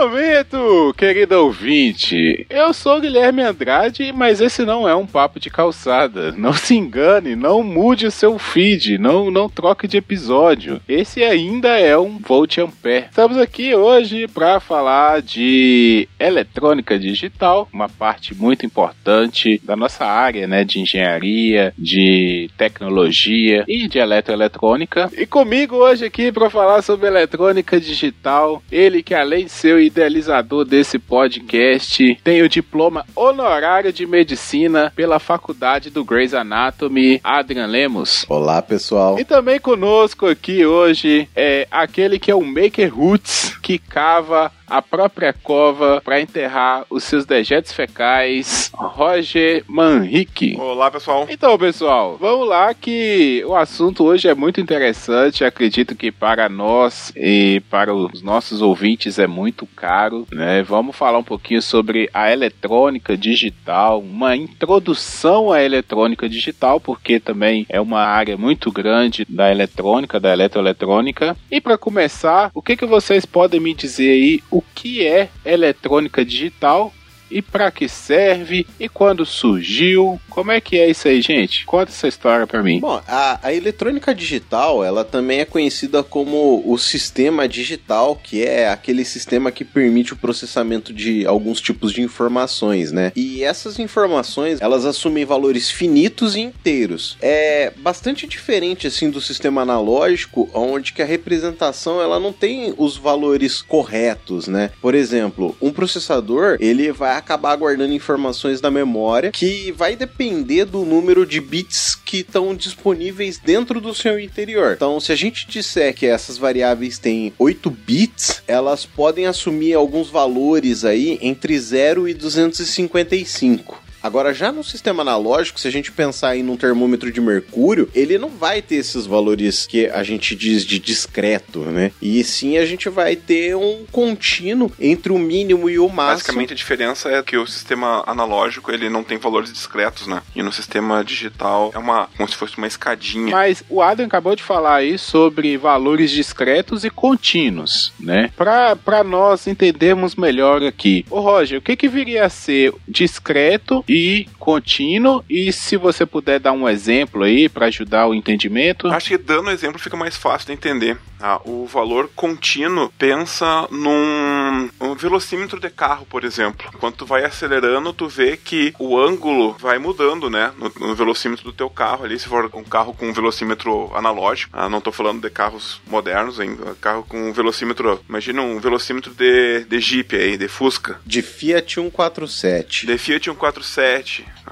Momento, querido ouvinte. Eu sou Guilherme Andrade, mas esse não é um papo de calçada. Não se engane, não mude o seu feed, não, não troque de episódio. Esse ainda é um Volt Ampere. Estamos aqui hoje para falar de eletrônica digital, uma parte muito importante da nossa área, né, de engenharia, de tecnologia e de eletroeletrônica. E comigo hoje aqui para falar sobre eletrônica digital, ele que além de ser o idealizador desse podcast, tem o diploma honorário de medicina pela faculdade do Grey's Anatomy, Adrian Lemos. Olá, pessoal. E também conosco aqui hoje é aquele que é o Maker Roots, que cava a própria cova para enterrar os seus dejetos fecais, Roger Manrique. Olá, pessoal. Então, pessoal, vamos lá que o assunto hoje é muito interessante. Acredito que para nós e para os nossos ouvintes é muito caro, né? Vamos falar um pouquinho sobre a eletrônica digital, uma introdução à eletrônica digital, porque também é uma área muito grande da eletrônica, da eletroeletrônica. E para começar, o que que vocês podem me dizer aí o que é eletrônica digital e para que serve e quando surgiu. Como é que é isso aí, gente? Conta essa história para mim. Bom, a, a, eletrônica digital, ela também é conhecida como o sistema digital, que é aquele sistema que permite o processamento de alguns tipos de informações, né? E essas informações, elas assumem valores finitos e inteiros. É bastante diferente assim do sistema analógico, onde que a representação ela não tem os valores corretos, né? Por exemplo, um processador, ele vai acabar guardando informações da memória que vai depender do número de bits que estão disponíveis dentro do seu interior. Então, se a gente disser que essas variáveis têm 8 bits, elas podem assumir alguns valores aí entre 0 e 255. Agora, já no sistema analógico, se a gente pensar em um termômetro de mercúrio, ele não vai ter esses valores que a gente diz de discreto, né? E sim a gente vai ter um contínuo entre o mínimo e o máximo. Basicamente a diferença é que o sistema analógico ele não tem valores discretos, né? E no sistema digital é uma como se fosse uma escadinha. Mas o Adam acabou de falar aí sobre valores discretos e contínuos, né? Para nós entendermos melhor aqui. Ô Roger, o que que viria a ser discreto e contínuo. E se você puder dar um exemplo aí para ajudar o entendimento. Acho que dando um exemplo fica mais fácil de entender. Ah, o valor contínuo pensa num um velocímetro de carro, por exemplo. Quando tu vai acelerando, tu vê que o ângulo vai mudando, né? No, no velocímetro do teu carro ali, se for um carro com um velocímetro analógico. Ah, não estou falando de carros modernos ainda. Carro com um velocímetro. Imagina um velocímetro de, de Jeep aí, de Fusca. De Fiat 147. De Fiat 147.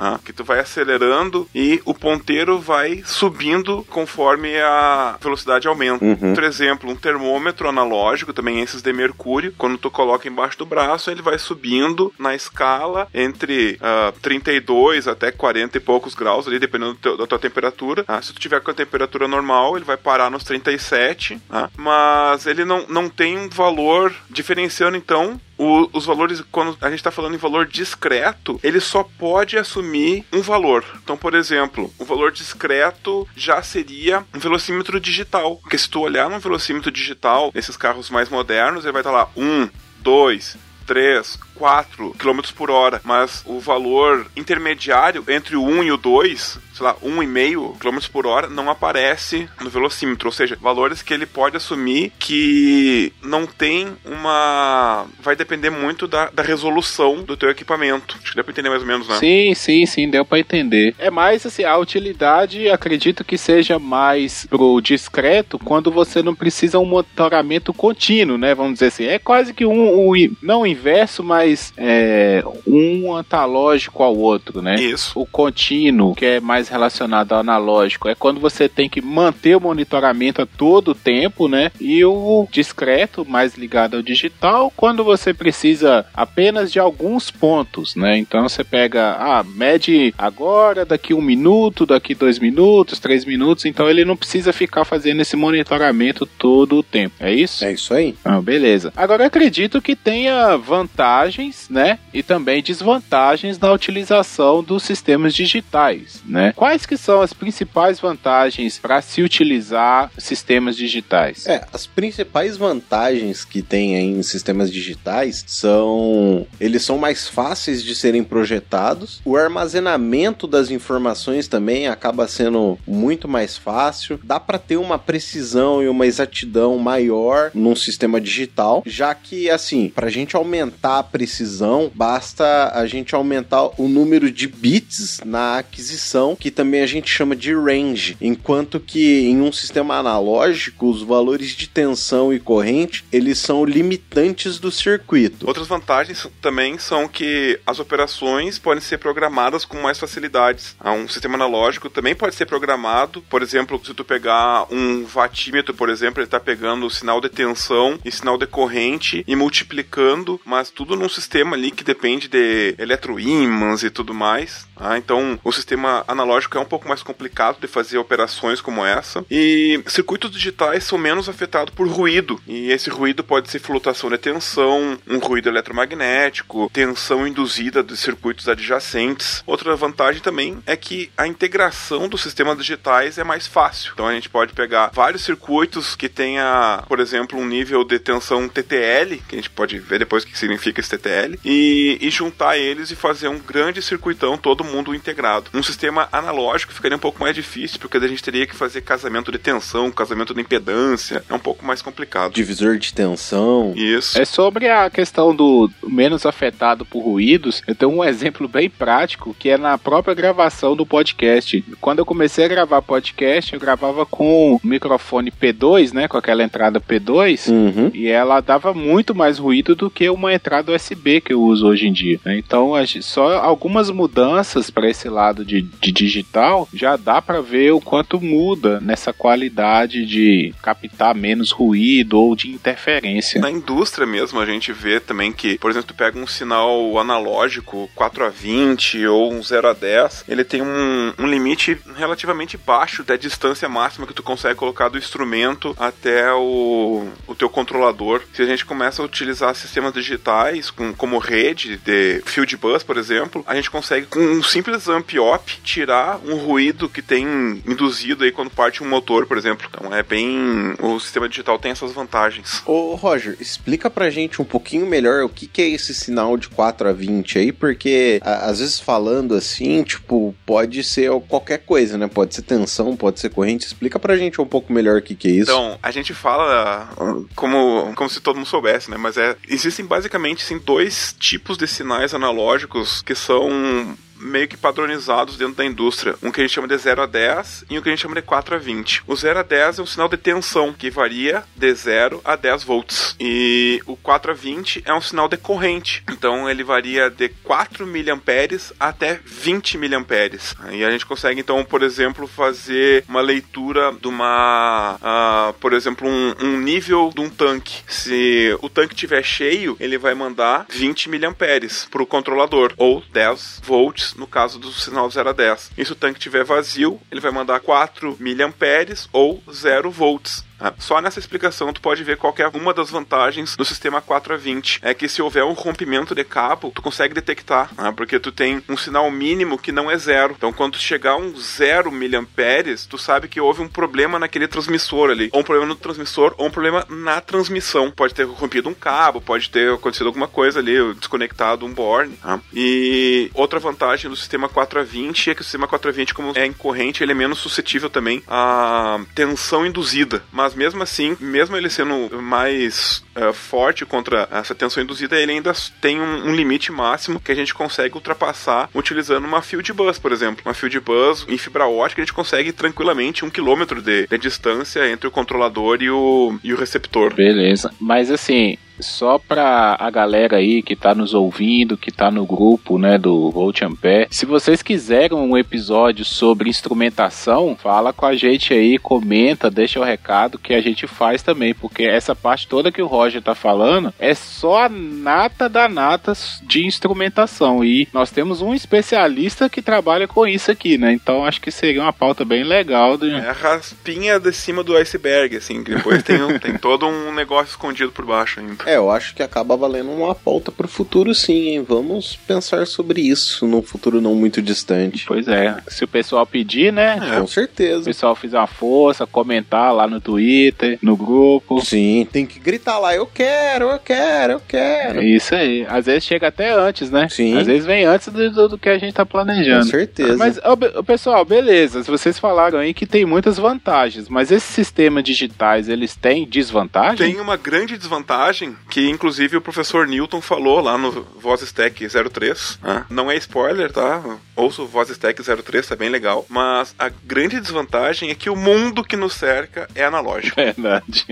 Ah, que tu vai acelerando e o ponteiro vai subindo conforme a velocidade aumenta. Uhum. Por exemplo, um termômetro analógico, também esses de mercúrio, quando tu coloca embaixo do braço, ele vai subindo na escala entre uh, 32 até 40 e poucos graus, ali, dependendo teu, da tua temperatura. Ah, se tu tiver com a temperatura normal, ele vai parar nos 37, ah, mas ele não, não tem um valor diferenciando então o, os valores, quando a gente está falando em valor discreto, ele só pode assumir um valor. Então, por exemplo, o valor discreto já seria um velocímetro digital. Porque se tu olhar num velocímetro digital, nesses carros mais modernos, ele vai estar lá 1, 2, 3, 4 km por hora, mas o valor intermediário entre o 1 e o 2, sei lá, 1,5 km por hora, não aparece no velocímetro, ou seja, valores que ele pode assumir que não tem uma. vai depender muito da, da resolução do teu equipamento. Acho que deu pra entender mais ou menos, né? Sim, sim, sim, deu pra entender. É mais assim, a utilidade acredito que seja mais pro discreto quando você não precisa um monitoramento contínuo, né? Vamos dizer assim. É quase que um, um não um inverso, mas é, um antalógico ao outro, né? Isso. O contínuo, que é mais relacionado ao analógico, é quando você tem que manter o monitoramento a todo tempo, né? E o discreto, mais ligado ao digital, quando você precisa apenas de alguns pontos, né? Então você pega, ah, mede agora, daqui um minuto, daqui dois minutos, três minutos, então ele não precisa ficar fazendo esse monitoramento todo o tempo. É isso? É isso aí. Ah, beleza. Agora eu acredito que tenha vantagens, né? E também desvantagens na utilização dos sistemas digitais, né? Quais que são as principais vantagens para se utilizar sistemas digitais? É, as principais vantagens que tem em sistemas digitais são eles são mais fáceis de serem projetados. O armazenamento das informações também acaba sendo muito mais fácil. Dá para ter uma precisão e uma exatidão maior num sistema digital, já que assim, para a gente aumentar a precisão, basta a gente aumentar o número de bits na aquisição, que também a gente chama de range, enquanto que em um sistema analógico os valores de tensão e corrente eles são limitantes do circuito. Outras vantagens também são que as operações podem ser programadas com mais facilidades. Ah, Um sistema analógico também pode ser programado, por exemplo, se tu pegar um vatímetro, por exemplo, ele está pegando o sinal de tensão e sinal de corrente e multiplicando, mas tudo num sistema ali que depende de eletroímãs e tudo mais. tá? Então, o sistema analógico é um pouco mais complicado de fazer operações como essa. E circuitos digitais são menos afetados por ruído. E esse ruído pode ser flutuação de tensão, um ruído eletromagnético, tensão induzida dos circuitos adjacentes. Outra vantagem também é que a integração dos sistemas digitais é mais fácil. Então a gente pode pegar vários circuitos que tenha, por exemplo, um nível de tensão TTL, que a gente pode ver depois que significa esse TTL, e, e juntar eles e fazer um grande circuitão, todo mundo integrado. Um sistema analógico ficaria um pouco mais difícil, porque a gente teria que fazer casamento de tensão, casamento de impedância, é um pouco mais complicado. Divisor de tensão. Isso. É sobre a questão do menos afetado por ruídos. Eu tenho um exemplo bem prático que é na própria gravação do podcast. Quando eu comecei a gravar podcast, eu gravava com o microfone P2, né, com aquela entrada P2, Uhum. e ela dava muito mais ruído do que uma entrada USB que eu uso hoje em dia. né? Então, só algumas mudanças para esse lado de, de digital já dá para ver o quanto muda nessa qualidade de captar menos ruído ou de interferência. Na indústria mesmo, a gente vê também que, por exemplo, tu pega um sinal analógico 4 a 20 ou um 0 a 10, ele tem um, um limite relativamente baixo da distância máxima que tu consegue colocar do instrumento até o, o teu controlador. Se a gente começa a utilizar sistemas digitais com, como rede de field bus, por exemplo, a gente consegue com um simples amp-op tirar um ruído que tem induzido aí quando parte um motor, por exemplo. Então é bem... o sistema digital tem essas vantagens. Ô, Roger, explica pra gente um pouquinho melhor o que, que é esse sinal de 4 a 20 aí, porque a- às vezes falando assim, tipo, pode ser qualquer coisa, né? Pode ser tensão, pode ser corrente. Explica pra gente um pouco melhor o que, que é isso. Então, a gente fala uh, como, como se todo mundo soubesse, né? Mas é, existem basicamente sim, dois tipos de sinais analógicos que são meio que padronizados dentro da indústria. Um que a gente chama de 0 a 10 e um que a gente chama de 4 a 20. O 0 a 10 é um sinal de tensão, que varia de 0 a 10 volts. E o 4 a 20 é um sinal de corrente. Então ele varia de 4 miliamperes até 20 miliamperes. E a gente consegue então, por exemplo, fazer uma leitura de uma, ah, por exemplo, um, um nível de um tanque. Se o tanque estiver cheio, ele vai mandar 20 miliamperes para o controlador ou 10 volts no caso do sinal 0 a 10. E se o tanque estiver vazio, ele vai mandar 4 miliamperes ou 0 volts. Ah, Só nessa explicação tu pode ver qual é uma das vantagens do sistema 4 a 20. É que se houver um rompimento de cabo, tu consegue detectar, ah, porque tu tem um sinal mínimo que não é zero. Então quando chegar um 0 miliamperes, tu sabe que houve um problema naquele transmissor ali. Ou um problema no transmissor, ou um problema na transmissão. Pode ter rompido um cabo, pode ter acontecido alguma coisa ali, desconectado um borne. tá? E outra vantagem do sistema 4 a 20 é que o sistema 4 a 20, como é incorrente, ele é menos suscetível também à tensão induzida. Mas mesmo assim, mesmo ele sendo mais eh, forte contra essa tensão induzida, ele ainda tem um, um limite máximo que a gente consegue ultrapassar utilizando uma field bus, por exemplo. Uma field bus em fibra ótica, a gente consegue tranquilamente um quilômetro de, de distância entre o controlador e o, e o receptor. Beleza. Mas assim, só pra a galera aí que tá nos ouvindo, que tá no grupo, né, do Volt Ampere, se vocês quiserem um episódio sobre instrumentação, fala com a gente aí, comenta, deixa o recado que a gente faz também, porque essa parte toda que o Roger tá falando é só a nata da nata de instrumentação e nós temos um especialista que trabalha com isso aqui, né? Então acho que seria uma pauta bem legal. De... É a raspinha de cima do iceberg, assim, que depois tem, um, tem todo um negócio escondido por baixo ainda. É, eu acho que acaba valendo uma pauta pro futuro sim, hein? Vamos pensar sobre isso num futuro não muito distante. Pois é, se o pessoal pedir, né? É. Com certeza. O pessoal fizer uma força, comentar lá no Twitter, no grupo. Sim, tem que gritar lá, eu quero, eu quero, eu quero. É isso aí. Às vezes chega até antes, né? Sim. Às vezes vem antes do, do que a gente tá planejando. Com certeza. Mas, ó, pessoal, beleza. Vocês falaram aí que tem muitas vantagens, mas esses sistemas digitais, eles têm desvantagem? Tem uma grande desvantagem que, inclusive, o professor Newton falou lá no Voz Stack 03. Né? Não é spoiler, tá? Ouça o Voz Stack 03, tá bem legal. Mas a grande desvantagem é que o mundo que nos cerca é analógico. Verdade.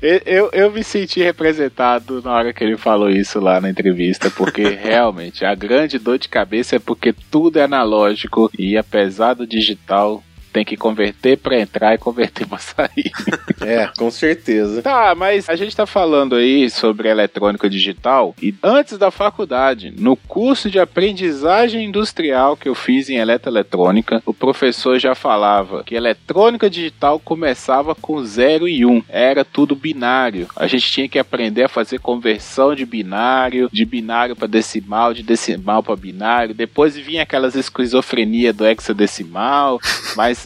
Eu, eu me senti representado na hora que ele falou isso lá na entrevista, porque realmente a grande dor de cabeça é porque tudo é analógico e apesar do digital, tem que converter para entrar e converter para sair. é, com certeza. Tá, mas a gente tá falando aí sobre eletrônica digital e antes da faculdade, no curso de aprendizagem industrial que eu fiz em eletroeletrônica, o professor já falava que eletrônica digital começava com 0 e 1, um, era tudo binário. A gente tinha que aprender a fazer conversão de binário, de binário para decimal, de decimal para binário. Depois vinha aquelas esquizofrenia do hexadecimal, mas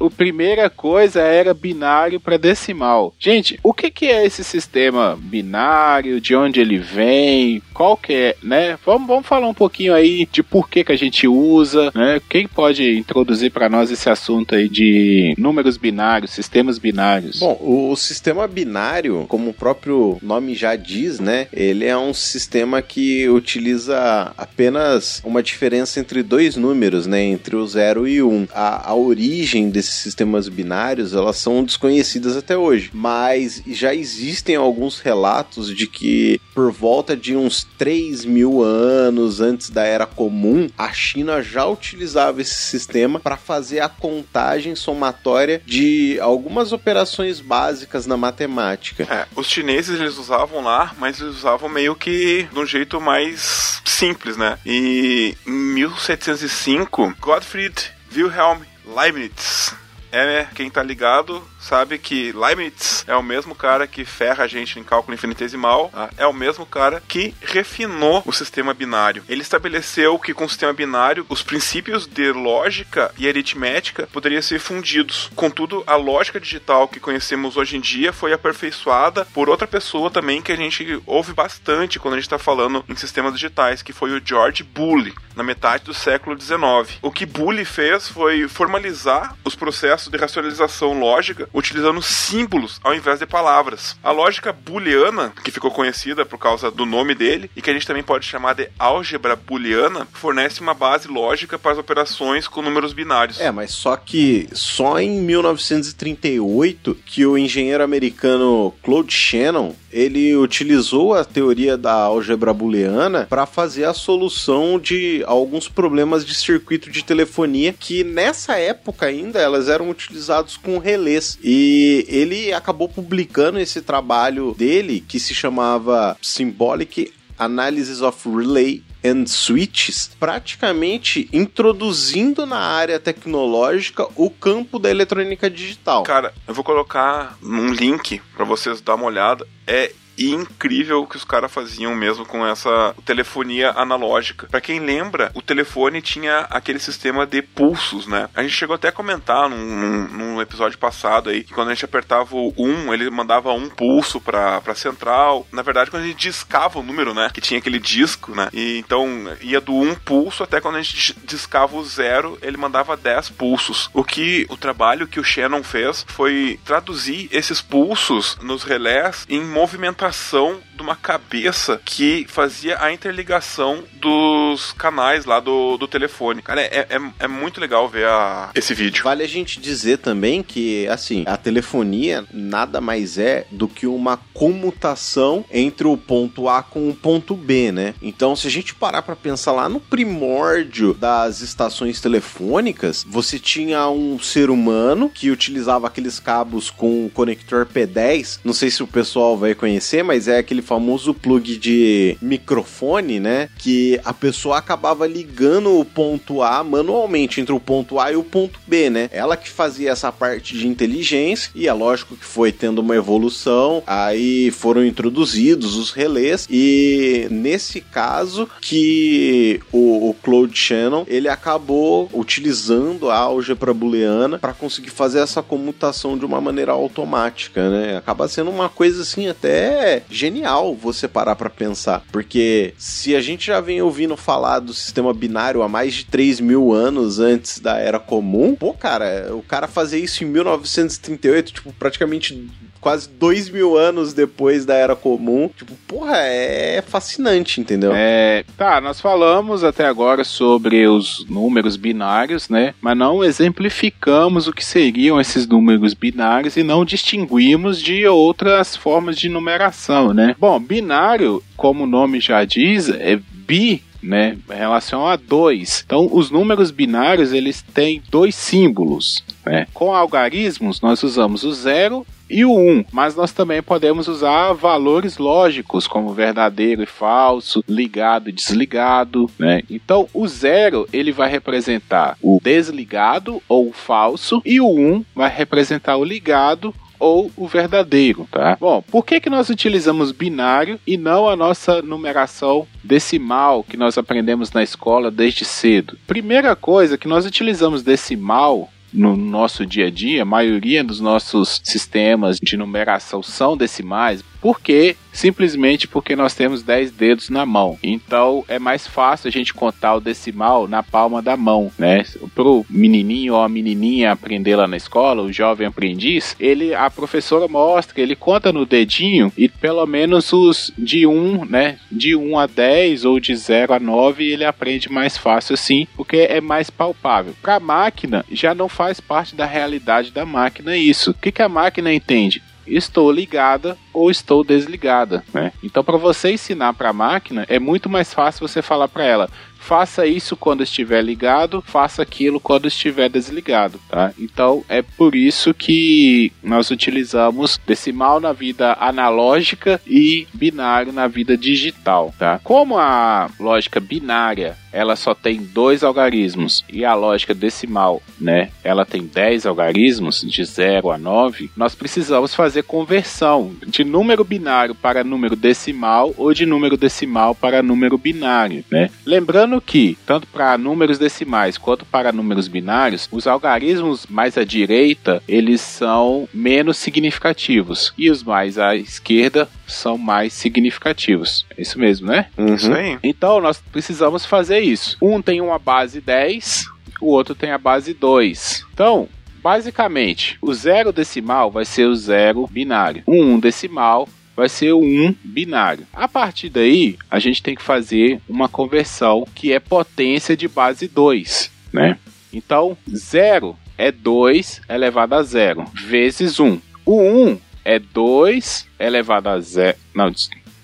a primeira coisa era binário para decimal. Gente, o que, que é esse sistema binário? De onde ele vem? Qual que é, né? Vamos, vamos falar um pouquinho aí de por que, que a gente usa, né? Quem pode introduzir para nós esse assunto aí de números binários, sistemas binários? Bom, o, o sistema binário, como o próprio nome já diz, né? Ele é um sistema que utiliza apenas uma diferença entre dois números, né? Entre o 0 e 1. Um. A, a origem desse sistemas binários, elas são desconhecidas até hoje. Mas já existem alguns relatos de que por volta de uns 3 mil anos antes da Era Comum, a China já utilizava esse sistema para fazer a contagem somatória de algumas operações básicas na matemática. É, os chineses eles usavam lá, mas eles usavam meio que de um jeito mais simples, né? E em 1705, Gottfried Wilhelm Leibniz é quem tá ligado sabe que Leibniz é o mesmo cara que ferra a gente em cálculo infinitesimal, tá? é o mesmo cara que refinou o sistema binário. Ele estabeleceu que com o sistema binário os princípios de lógica e aritmética poderiam ser fundidos. Contudo, a lógica digital que conhecemos hoje em dia foi aperfeiçoada por outra pessoa também que a gente ouve bastante quando a gente está falando em sistemas digitais, que foi o George Boole, na metade do século XIX. O que Boole fez foi formalizar os processos de racionalização lógica utilizando símbolos ao invés de palavras. A lógica booleana, que ficou conhecida por causa do nome dele e que a gente também pode chamar de álgebra booleana, fornece uma base lógica para as operações com números binários. É, mas só que só em 1938 que o engenheiro americano Claude Shannon ele utilizou a teoria da álgebra booleana para fazer a solução de alguns problemas de circuito de telefonia que nessa época ainda elas eram utilizados com relés. E ele acabou publicando esse trabalho dele que se chamava Symbolic Analysis of Relay and Switches, praticamente introduzindo na área tecnológica o campo da eletrônica digital. Cara, eu vou colocar um link para vocês dar uma olhada. É e incrível que os caras faziam mesmo com essa telefonia analógica. Para quem lembra, o telefone tinha aquele sistema de pulsos, né? A gente chegou até a comentar num, num, num episódio passado aí que quando a gente apertava o 1, ele mandava um pulso pra, pra central. Na verdade, quando a gente discava o número, né? Que tinha aquele disco, né? E então ia do 1 pulso até quando a gente discava o 0, ele mandava 10 pulsos. O que o trabalho que o Shannon fez foi traduzir esses pulsos nos relés em movimentação ilustração de uma cabeça que fazia a interligação dos canais lá do, do telefone. Cara, é, é, é muito legal ver a, esse vídeo. Vale a gente dizer também que, assim, a telefonia nada mais é do que uma comutação entre o ponto A com o ponto B, né? Então, se a gente parar para pensar lá no primórdio das estações telefônicas, você tinha um ser humano que utilizava aqueles cabos com conector P10. Não sei se o pessoal vai conhecer, mas é aquele famoso plug de microfone, né? Que a pessoa acabava ligando o ponto A manualmente entre o ponto A e o ponto B, né? Ela que fazia essa parte de inteligência e é lógico que foi tendo uma evolução, aí foram introduzidos os relés e nesse caso que o, o Claude Shannon ele acabou utilizando a álgebra booleana para conseguir fazer essa comutação de uma maneira automática, né? Acaba sendo uma coisa assim até genial você parar para pensar, porque se a gente já vem ouvindo falar do sistema binário há mais de 3 mil anos antes da era comum, pô, cara, o cara fazer isso em 1938, tipo, praticamente quase dois mil anos depois da Era Comum. Tipo, porra, é fascinante, entendeu? É, tá, nós falamos até agora sobre os números binários, né? Mas não exemplificamos o que seriam esses números binários e não distinguimos de outras formas de numeração, né? Bom, binário, como o nome já diz, é bi né, em relação a dois. Então, os números binários eles têm dois símbolos. Né? Com algarismos, nós usamos o zero e o 1, mas nós também podemos usar valores lógicos como verdadeiro e falso, ligado e desligado, né? Então o zero ele vai representar o desligado ou o falso e o 1 vai representar o ligado ou o verdadeiro, tá? Bom, por que, que nós utilizamos binário e não a nossa numeração decimal que nós aprendemos na escola desde cedo? Primeira coisa que nós utilizamos decimal no nosso dia a dia, a maioria dos nossos sistemas de numeração são decimais, porque simplesmente porque nós temos 10 dedos na mão. Então é mais fácil a gente contar o decimal na palma da mão, né? Pro menininho ou a menininha aprender lá na escola, o jovem aprendiz, ele a professora mostra, ele conta no dedinho e pelo menos os de 1, né, de 1 a 10 ou de 0 a 9, ele aprende mais fácil assim, porque é mais palpável. Para a máquina já não faz parte da realidade da máquina isso. O que, que a máquina entende? Estou ligada ou estou desligada, né? Então, para você ensinar para a máquina, é muito mais fácil você falar para ela: faça isso quando estiver ligado, faça aquilo quando estiver desligado, tá? Então é por isso que nós utilizamos decimal na vida analógica e binário na vida digital, tá? Como a lógica binária ela só tem dois algarismos. E a lógica decimal, né, ela tem 10 algarismos de 0 a 9, nós precisamos fazer conversão de número binário para número decimal ou de número decimal para número binário, né? Lembrando que, tanto para números decimais quanto para números binários, os algarismos mais à direita, eles são menos significativos. E os mais à esquerda são mais significativos. É isso mesmo, né? Uhum. Isso aí. Então, nós precisamos fazer isso. Um tem uma base 10, o outro tem a base 2. Então, basicamente, o zero decimal vai ser o zero binário. O um decimal vai ser o 1 binário. A partir daí, a gente tem que fazer uma conversão que é potência de base 2, né? Então, 0 é 2 elevado a 0, vezes 1. O 1 é 2 elevado a 0. Não,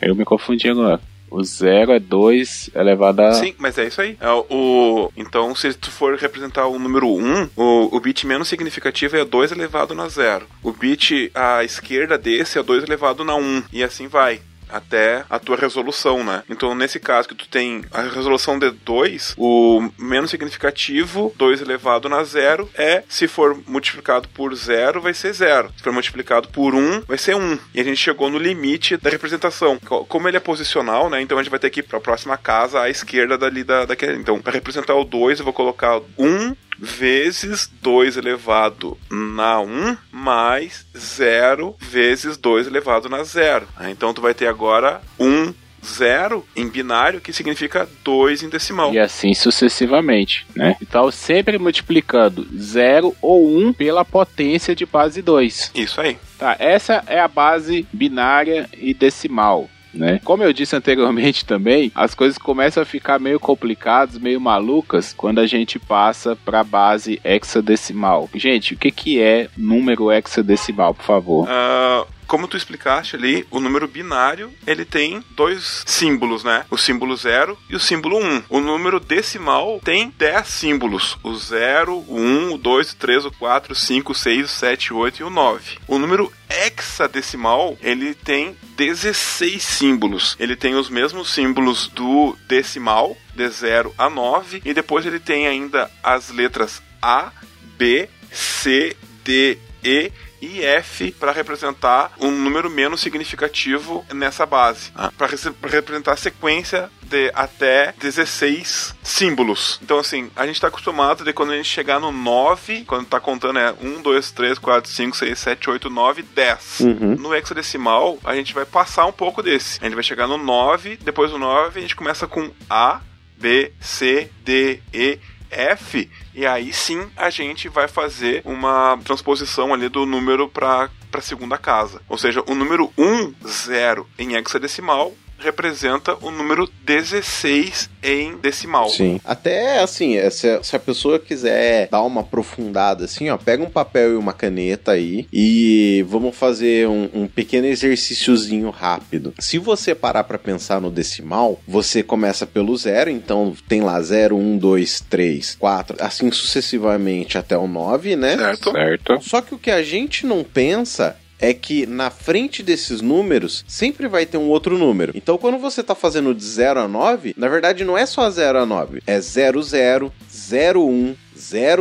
eu me confundi agora. O zero é 2 elevado a. Sim, mas é isso aí. É o, então, se tu for representar o número 1, um, o, o bit menos significativo é 2 elevado na zero. O bit à esquerda desse é 2 elevado na 1. Um, e assim vai até a tua resolução, né? Então, nesse caso que tu tem a resolução de 2, o menos significativo, 2 elevado na zero, é, se for multiplicado por zero, vai ser zero. Se for multiplicado por 1, um, vai ser 1. Um. E a gente chegou no limite da representação. Como ele é posicional, né? Então a gente vai ter que ir para a próxima casa à esquerda dali da, daquele. Então, para representar o 2, eu vou colocar 1 vezes 2 elevado na 1 mais 0 vezes 2 elevado na 0. Então tu vai ter agora 1 zero em binário, que significa 2 em decimal. E assim sucessivamente, né? Então, sempre multiplicando 0 ou 1 um pela potência de base 2. Isso aí. Tá, essa é a base binária e decimal. Né? Como eu disse anteriormente também, as coisas começam a ficar meio complicadas, meio malucas quando a gente passa para a base hexadecimal. Gente, o que, que é número hexadecimal, por favor? Uh, como tu explicaste ali, o número binário ele tem dois símbolos, né? O símbolo 0 e o símbolo 1. Um. O número decimal tem 10 símbolos: o 0, o 1, o 2, o 3, o 4, o 5, o 6, o 7, o 8 e o 9. O número hexadecimal ele tem 16 símbolos. Ele tem os mesmos símbolos do decimal, de 0 a 9, e depois ele tem ainda as letras A, B, C, D, E e F para representar um número menos significativo nessa base, ah. para representar a sequência de até 16 símbolos. Então, assim, a gente está acostumado de quando a gente chegar no 9, quando está contando é 1, 2, 3, 4, 5, 6, 7, 8, 9, 10. Uhum. No hexadecimal, a gente vai passar um pouco desse. A gente vai chegar no 9, depois do 9, a gente começa com A, B, C, D, E, F, e aí sim a gente vai fazer uma transposição ali do número para a segunda casa. Ou seja, o número 1, 0 em hexadecimal representa o número 16 em decimal. Sim. Até assim, é, se, se a pessoa quiser dar uma aprofundada assim, ó, pega um papel e uma caneta aí e vamos fazer um, um pequeno exercíciozinho rápido. Se você parar para pensar no decimal, você começa pelo zero, então tem lá 0, 1, 2, 3, 4, assim sucessivamente até o 9, né? Certo. certo. Só que o que a gente não pensa é que na frente desses números sempre vai ter um outro número. Então, quando você está fazendo de 0 a 9, na verdade não é só 0 a 9, é 00, 01,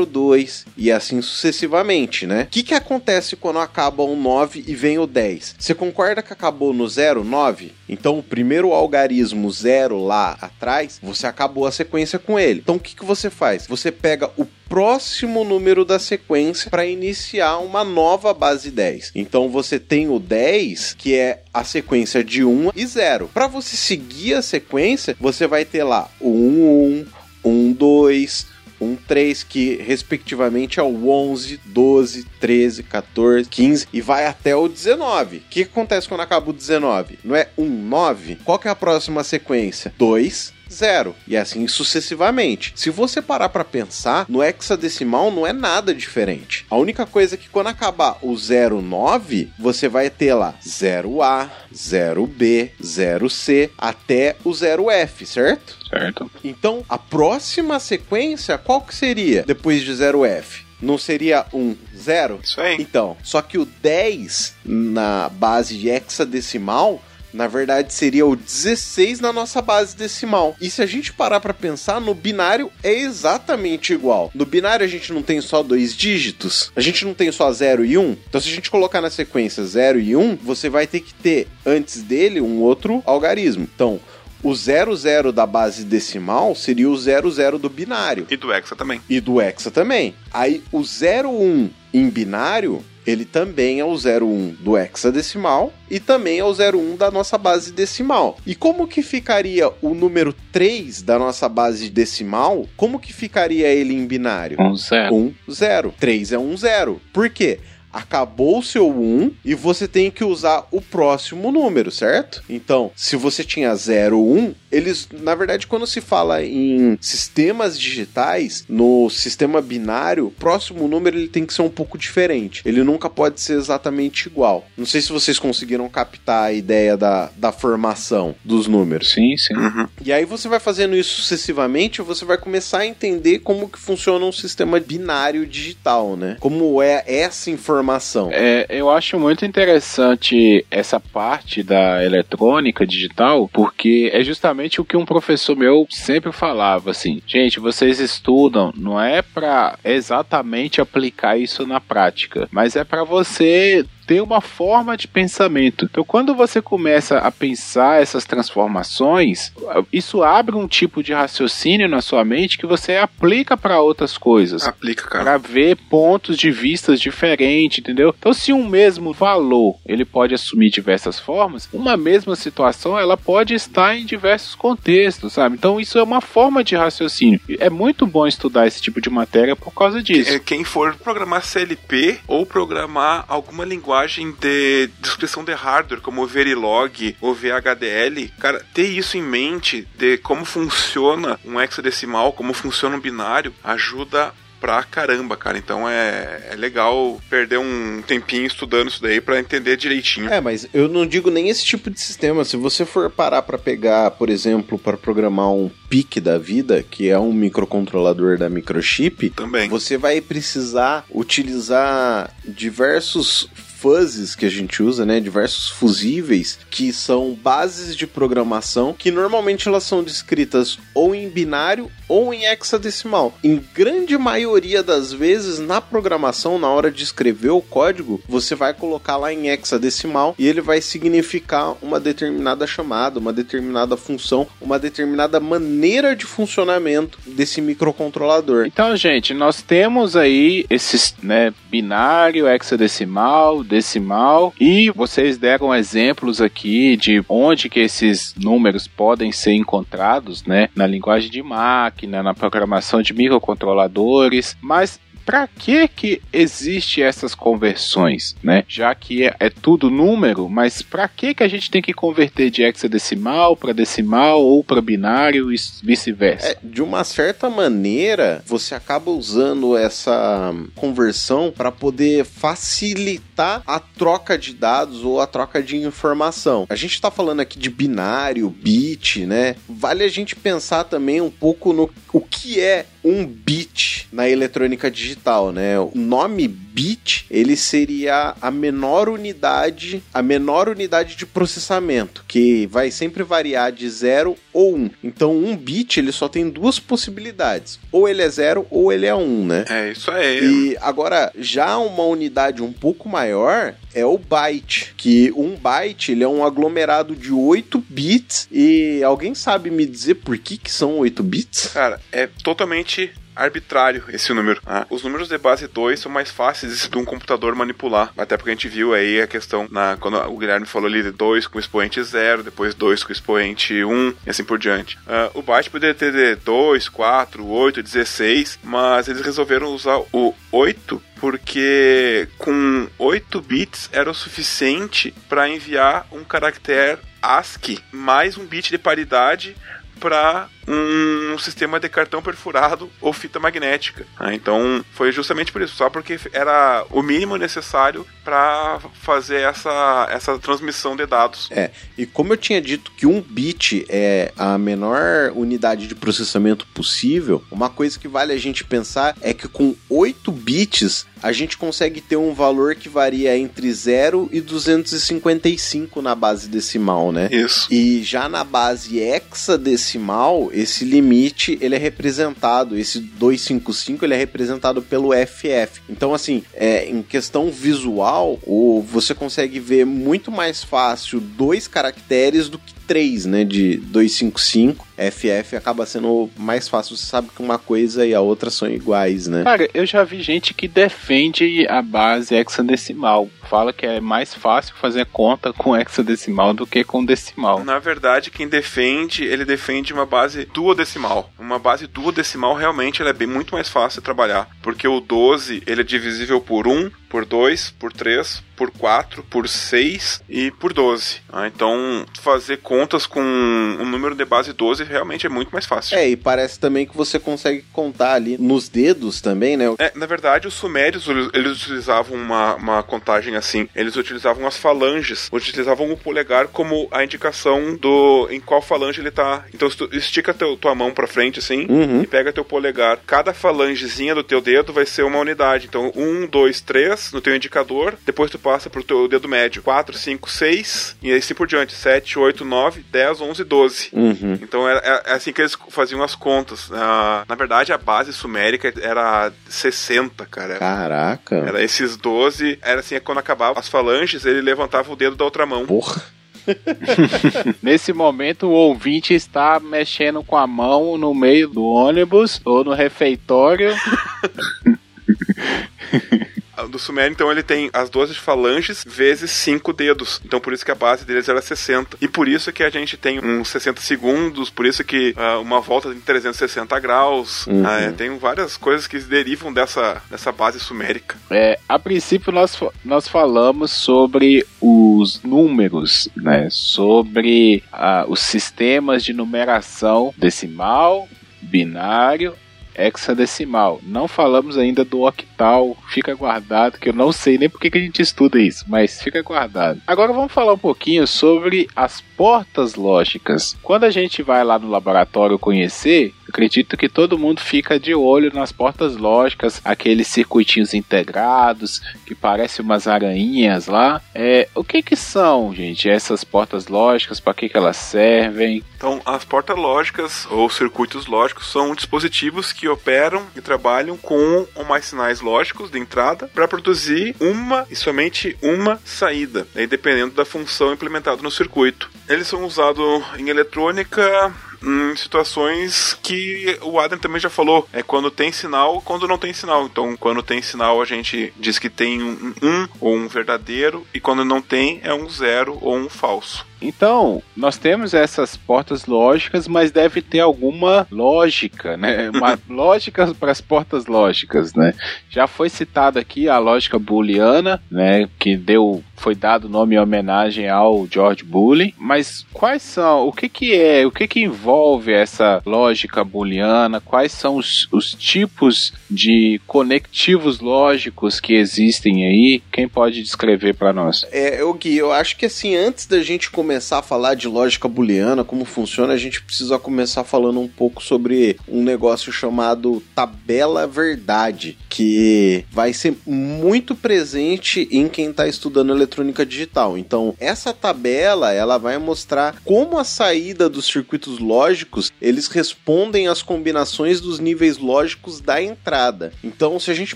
02 e assim sucessivamente, né? O que, que acontece quando acaba o 9 e vem o 10? Você concorda que acabou no 0, 9? Então, o primeiro algarismo 0 lá atrás, você acabou a sequência com ele. Então, o que, que você faz? Você pega o próximo número da sequência para iniciar uma nova base 10. Então você tem o 10, que é a sequência de 1 e 0. Para você seguir a sequência, você vai ter lá o 1 1, 1 2, um 3 que respectivamente é o 11, 12, 13, 14, 15 e vai até o 19. O que acontece quando acaba o 19? Não é 1, 9? Qual que é a próxima sequência? 2, zero. E assim sucessivamente. Se você parar para pensar, no hexadecimal não é nada diferente. A única coisa é que quando acabar o 09, você vai ter lá 0A, 0B, 0C até o 0F, certo? Certo. Então, a próxima sequência, qual que seria depois de 0F? Não seria um zero? Isso aí. Então, só que o 10 na base de hexadecimal na verdade, seria o 16 na nossa base decimal. E se a gente parar para pensar, no binário é exatamente igual. No binário a gente não tem só dois dígitos, a gente não tem só 0 e 1. Um. Então, se a gente colocar na sequência 0 e 1, um, você vai ter que ter antes dele um outro algarismo. Então, o 00 da base decimal seria o 00 do binário. E do hexa também. E do hexa também. Aí o 01 em binário ele também é o 01 do hexadecimal e também é o 01 da nossa base decimal. E como que ficaria o número 3 da nossa base decimal? Como que ficaria ele em binário? 1, 0. 1, 0. 3 é 1, 0. Por quê? acabou o seu 1 e você tem que usar o próximo número, certo? Então, se você tinha 0, 1, eles, na verdade, quando se fala em sistemas digitais, no sistema binário, o próximo número ele tem que ser um pouco diferente. Ele nunca pode ser exatamente igual. Não sei se vocês conseguiram captar a ideia da, da formação dos números. Sim, sim. Uhum. E aí você vai fazendo isso sucessivamente, você vai começar a entender como que funciona um sistema binário digital, né? Como é essa informação. É, eu acho muito interessante essa parte da eletrônica digital, porque é justamente o que um professor meu sempre falava, assim, gente, vocês estudam, não é para exatamente aplicar isso na prática, mas é para você ter uma forma de pensamento. Então, quando você começa a pensar essas transformações, isso abre um tipo de raciocínio na sua mente que você aplica para outras coisas. Aplica, cara. Para ver pontos de vistas diferentes, entendeu? Então, se um mesmo valor ele pode assumir diversas formas, uma mesma situação ela pode estar em diversos contextos, sabe? Então, isso é uma forma de raciocínio. É muito bom estudar esse tipo de matéria por causa disso. É, quem for programar CLP ou programar alguma linguagem de descrição de hardware, como o Verilog ou VHDL, cara, ter isso em mente de como funciona um hexadecimal, como funciona um binário, ajuda pra caramba, cara. Então é, é legal perder um tempinho estudando isso daí para entender direitinho. É, mas eu não digo nem esse tipo de sistema. Se você for parar para pegar, por exemplo, para programar um PIC da vida, que é um microcontrolador da microchip, também você vai precisar utilizar diversos fuzzes que a gente usa, né, diversos fusíveis, que são bases de programação que normalmente elas são descritas ou em binário ou em hexadecimal. Em grande maioria das vezes na programação, na hora de escrever o código, você vai colocar lá em hexadecimal e ele vai significar uma determinada chamada, uma determinada função, uma determinada maneira de funcionamento desse microcontrolador. Então, gente, nós temos aí esses, né, binário, hexadecimal, decimal e vocês deram exemplos aqui de onde que esses números podem ser encontrados, né, na linguagem de máquina, na programação de microcontroladores, mas para que que existe essas conversões, né? Já que é, é tudo número, mas para que que a gente tem que converter de hexadecimal para decimal ou para binário e vice-versa? É, de uma certa maneira, você acaba usando essa conversão para poder facilitar a troca de dados ou a troca de informação. A gente está falando aqui de binário, bit, né? Vale a gente pensar também um pouco no o que é um bit na eletrônica digital, né? O nome bit, ele seria a menor unidade, a menor unidade de processamento, que vai sempre variar de 0 ou 1. Um. Então, um bit, ele só tem duas possibilidades. Ou ele é 0 ou ele é 1, um, né? É, isso aí. E agora, já uma unidade um pouco maior é o byte, que um byte, ele é um aglomerado de 8 bits e alguém sabe me dizer por que que são 8 bits? Cara, é totalmente arbitrário esse número. Ah, os números de base 2 são mais fáceis de um computador manipular. Até porque a gente viu aí a questão na, quando o Guilherme falou ali de 2 com expoente 0, depois 2 com expoente 1 um, e assim por diante. Uh, o byte poderia ter de 2, 4, 8, 16, mas eles resolveram usar o 8 porque com 8 bits era o suficiente para enviar um caractere ASCII mais um bit de paridade para um sistema de cartão perfurado ou fita magnética. Ah, então foi justamente por isso, só porque era o mínimo necessário para fazer essa, essa transmissão de dados. É, e como eu tinha dito que um bit é a menor unidade de processamento possível, uma coisa que vale a gente pensar é que com 8 bits a gente consegue ter um valor que varia entre 0 e 255 na base decimal, né? Isso. E já na base hexadecimal, esse limite ele é representado, esse 255 ele é representado pelo FF. Então assim, é, em questão visual, o, você consegue ver muito mais fácil dois caracteres do que três, né, de 255 FF acaba sendo mais fácil. Você sabe que uma coisa e a outra são iguais, né? Cara, eu já vi gente que defende a base hexadecimal. Fala que é mais fácil fazer conta com hexadecimal do que com decimal. Na verdade, quem defende, ele defende uma base duodecimal. Uma base duodecimal realmente ela é bem muito mais fácil de trabalhar, porque o 12 ele é divisível por 1, por 2, por 3, por 4, por 6 e por 12. Ah, então, fazer contas com um número de base 12 realmente é muito mais fácil. É, e parece também que você consegue contar ali nos dedos também, né? É, na verdade, os sumérios, eles utilizavam uma, uma contagem assim. Eles utilizavam as falanges, utilizavam o polegar como a indicação do em qual falange ele tá. Então, se tu estica teu, tua mão pra frente assim Uhum. e pega teu polegar, cada falangezinha do teu dedo vai ser uma unidade. Então, um, dois, três 3 no teu indicador, depois tu passa pro teu dedo médio 4, 5, 6 e assim por diante, 7, 8, 9, 10, 11, 12. Uhum. Então é, é- é assim que eles faziam as contas. Ah, na verdade, a base sumérica era 60, cara. Caraca. Era esses 12, era assim, quando acabava as falanges, ele levantava o dedo da outra mão. Porra. Nesse momento, o ouvinte está mexendo com a mão no meio do ônibus ou no refeitório. Do sumério, então, ele tem as 12 falanges vezes 5 dedos. Então, por isso que a base deles era 60. E por isso que a gente tem uns 60 segundos, por isso que ah, uma volta em 360 graus. Uhum. É, tem várias coisas que derivam dessa, dessa base sumérica. É, a princípio, nós, nós falamos sobre os números, né? Sobre ah, os sistemas de numeração decimal, binário, hexadecimal. Não falamos ainda do octal, fica guardado, que eu não sei nem por que que a gente estuda isso, mas fica guardado. Agora vamos falar um pouquinho sobre as portas lógicas. Quando a gente vai lá no laboratório conhecer, acredito que todo mundo fica de olho nas portas lógicas, aqueles circuitinhos integrados que parecem umas aranhinhas lá. É, o que que são, gente, essas portas lógicas? Para que que elas servem? Então, as portas lógicas ou circuitos lógicos são dispositivos que operam e trabalham com ou mais sinais lógicos de entrada para produzir uma e somente uma saída, aí dependendo da função implementada no circuito. Eles são usados em eletrônica em situações que o Adam também já falou. É quando tem sinal, quando não tem sinal. Então, quando tem sinal, a gente diz que tem um, um ou um verdadeiro, e quando não tem, é um zero ou um falso. Então, nós temos essas portas lógicas, mas deve ter alguma lógica, né? Uma lógica para as portas lógicas, né? Já foi citada aqui a lógica booleana, né? Que deu, foi dado nome em homenagem ao George Boole. Mas quais são? O que que é? O que que envolve essa lógica booleana? Quais são os, os tipos de conectivos lógicos que existem aí? Quem pode descrever para nós? É, eu Gui, eu acho que assim, antes da gente começar a falar de lógica booleana, como funciona, a gente precisa começar falando um pouco sobre um negócio chamado tabela verdade, que vai ser muito presente em quem está estudando eletrônica digital. Então, essa tabela, ela vai mostrar como a saída dos circuitos lógicos, eles respondem às combinações dos níveis lógicos da entrada. Então, se a gente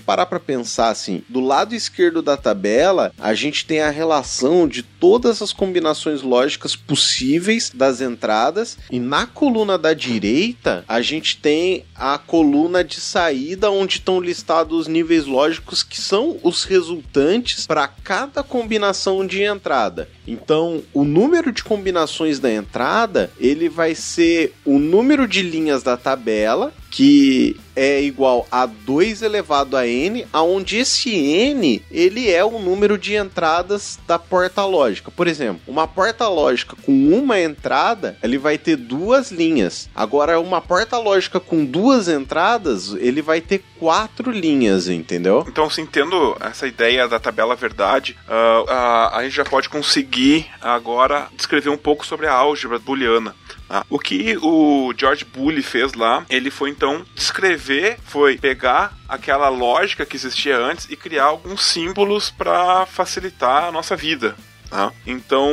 parar para pensar assim, do lado esquerdo da tabela, a gente tem a relação de todas as combinações lógicas possíveis das entradas e na coluna da direita a gente tem a coluna de saída onde estão listados os níveis lógicos que são os resultantes para cada combinação de entrada. Então, o número de combinações da entrada, ele vai ser o número de linhas da tabela, que é igual a 2 elevado a n, aonde esse n, ele é o número de entradas da porta lógica. Por exemplo, uma porta lógica com uma entrada, ele vai ter duas linhas. Agora, uma porta lógica com duas entradas, ele vai ter quatro linhas, entendeu? Então, se entendo essa ideia da tabela verdade, ah, ah, a gente já pode conseguir agora descrever um pouco sobre a álgebra booleana. Tá? O que o George Boole fez lá, ele foi então descrever, foi pegar aquela lógica que existia antes e criar alguns símbolos para facilitar a nossa vida. Tá? Então,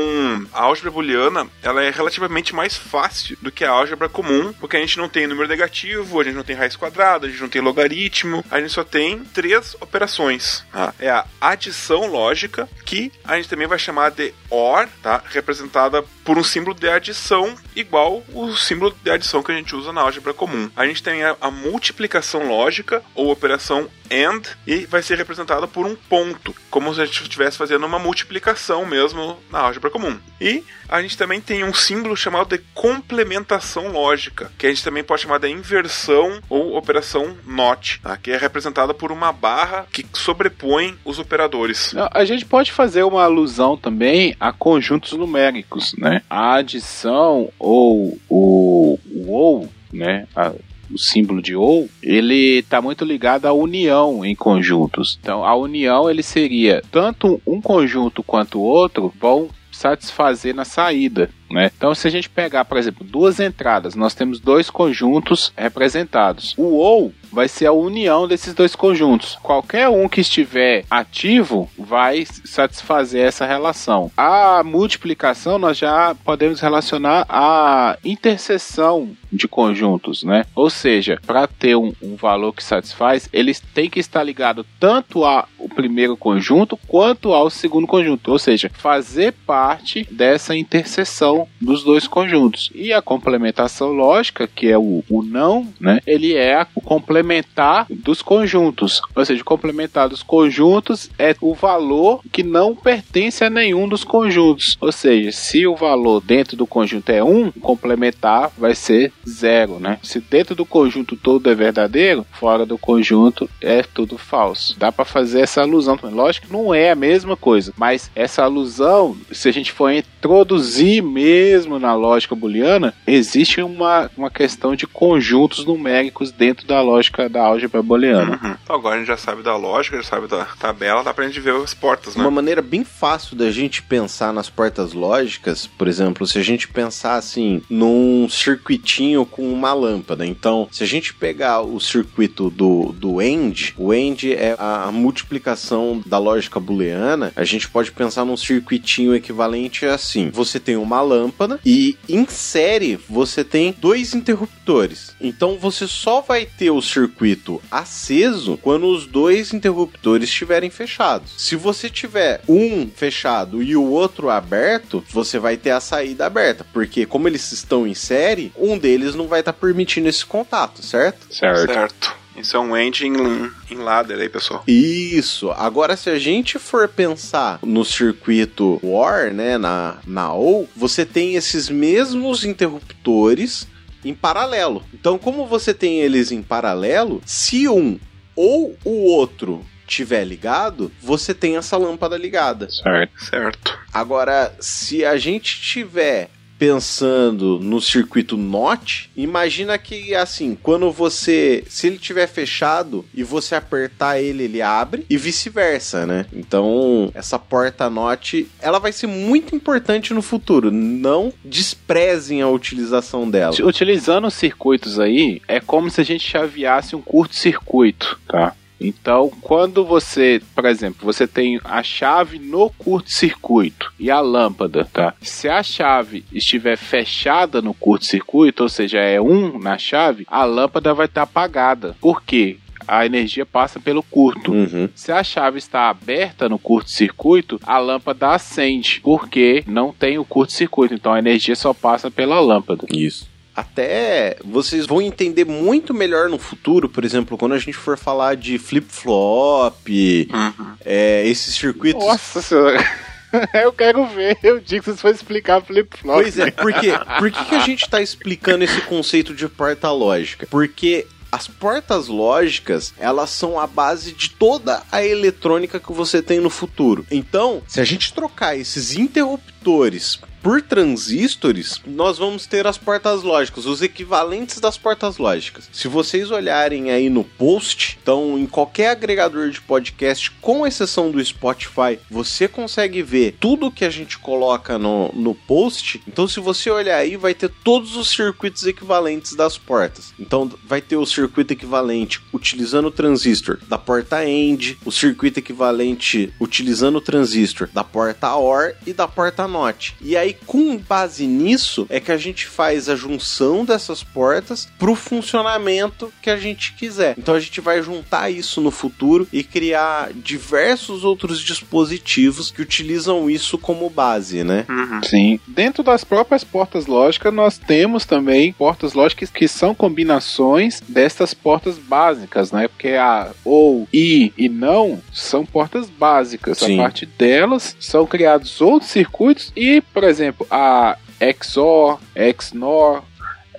a álgebra booleana ela é relativamente mais fácil do que a álgebra comum, porque a gente não tem número negativo, a gente não tem raiz quadrada, a gente não tem logaritmo, a gente só tem três operações. tá? É a adição lógica, que a gente também vai chamar de OR, tá? representada por um símbolo de adição igual o símbolo de adição que a gente usa na álgebra comum. A gente tem a, a multiplicação lógica ou operação AND e vai ser representada por um ponto, como se a gente estivesse fazendo uma multiplicação mesmo na álgebra comum. E a gente também tem um símbolo chamado de complementação lógica, que a gente também pode chamar de inversão ou operação NOT, tá? que é representada por uma barra que sobrepõe os operadores. A gente pode fazer uma alusão também a conjuntos numéricos, né? A adição ou o, o ou, né? A- o símbolo de ou, ele está muito ligado à união em conjuntos. Então, a união ele seria tanto um conjunto quanto o outro vão satisfazer na saída. Né? Então, se a gente pegar, por exemplo, duas entradas, nós temos dois conjuntos representados. O ou vai ser a união desses dois conjuntos. Qualquer um que estiver ativo vai satisfazer essa relação. A multiplicação nós já podemos relacionar a interseção de conjuntos, né? Ou seja, para ter um, um, valor que satisfaz, eles têm que estar ligado tanto ao primeiro conjunto quanto ao segundo conjunto, ou seja, fazer parte dessa interseção dos dois conjuntos. E a complementação lógica, que é o, o não, né? Ele é o complementar dos conjuntos, ou seja, complementar dos conjuntos é o valor que não pertence a nenhum dos conjuntos. Ou seja, se o valor dentro do conjunto é 1, um, complementar vai ser zero, né? Se dentro do conjunto todo é verdadeiro, fora do conjunto é tudo falso. Dá para fazer essa alusão também. Lógico que não é a mesma coisa, mas essa alusão, se a gente for introduzir mesmo na lógica booleana, existe uma, uma questão de conjuntos numéricos dentro da lógica da álgebra booleana. Uhum. Então agora a gente já sabe da lógica, já sabe da tabela, dá pra gente ver as portas, né? Uma maneira bem fácil da gente pensar nas portas lógicas, por exemplo, se a gente pensar assim num circuitinho com uma lâmpada. Então, se a gente pegar o circuito do, do AND, o AND é a multiplicação da lógica booleana, a gente pode pensar num circuitinho equivalente assim. Você tem uma lâmpada e em série você tem dois interruptores. Então você só vai ter o circuito aceso quando os dois interruptores estiverem fechados. Se você tiver um fechado e o outro aberto, você vai ter a saída aberta, porque como eles estão em série, um deles eles não vai estar tá permitindo esse contato, certo? Certo. Certo. Isso é um engine em ladder aí, pessoal. Isso. Agora, se a gente for pensar no circuito OR, né, na, na OU, você tem esses mesmos interruptores em paralelo. Então, como você tem eles em paralelo, se um ou o outro tiver ligado, você tem essa lâmpada ligada. Certo. Certo. Agora, se a gente tiver pensando no circuito NOT, imagina que assim, quando você, se ele tiver fechado e você apertar ele, ele abre e vice-versa, né? Então, essa porta NOT, ela vai ser muito importante no futuro. Não desprezem a utilização dela. Utilizando os circuitos aí, é como se a gente chaveasse um curto-circuito, tá? Então, quando você, por exemplo, você tem a chave no curto-circuito e a lâmpada, tá? Se a chave estiver fechada no curto-circuito, ou seja, é um na chave, a lâmpada vai estar apagada. Por quê? a energia passa pelo curto. Uhum. Se a chave está aberta no curto-circuito, a lâmpada acende, porque não tem o curto-circuito, então a energia só passa pela lâmpada. Isso até vocês vão entender muito melhor no futuro, por exemplo, quando a gente for falar de flip-flop, uhum. é, esses circuitos. Nossa senhora. Eu quero ver o dia que vocês vão explicar flip-flop. Pois é, porque por que, que a gente está explicando esse conceito de porta lógica? Porque as portas lógicas, elas são a base de toda a eletrônica que você tem no futuro. Então, se a gente trocar esses interruptores por transistores, nós vamos ter as portas lógicas, os equivalentes das portas lógicas. Se vocês olharem aí no post, então em qualquer agregador de podcast, com exceção do Spotify, você consegue ver tudo que a gente coloca no, no post. Então, se você olhar aí, vai ter todos os circuitos equivalentes das portas. Então, vai ter o circuito equivalente utilizando o transistor da porta AND, o circuito equivalente utilizando o transistor da porta OR e da porta NOT. E aí, com base nisso, é que a gente faz a junção dessas portas para o funcionamento que a gente quiser. Então a gente vai juntar isso no futuro e criar diversos outros dispositivos que utilizam isso como base, né? Uhum. Sim. Dentro das próprias portas lógicas, nós temos também portas lógicas que são combinações destas portas básicas, né? Porque a ou, i e não são portas básicas. Sim. A partir delas são criados outros circuitos e, por exemplo, exemplo, a XOR, XNOR,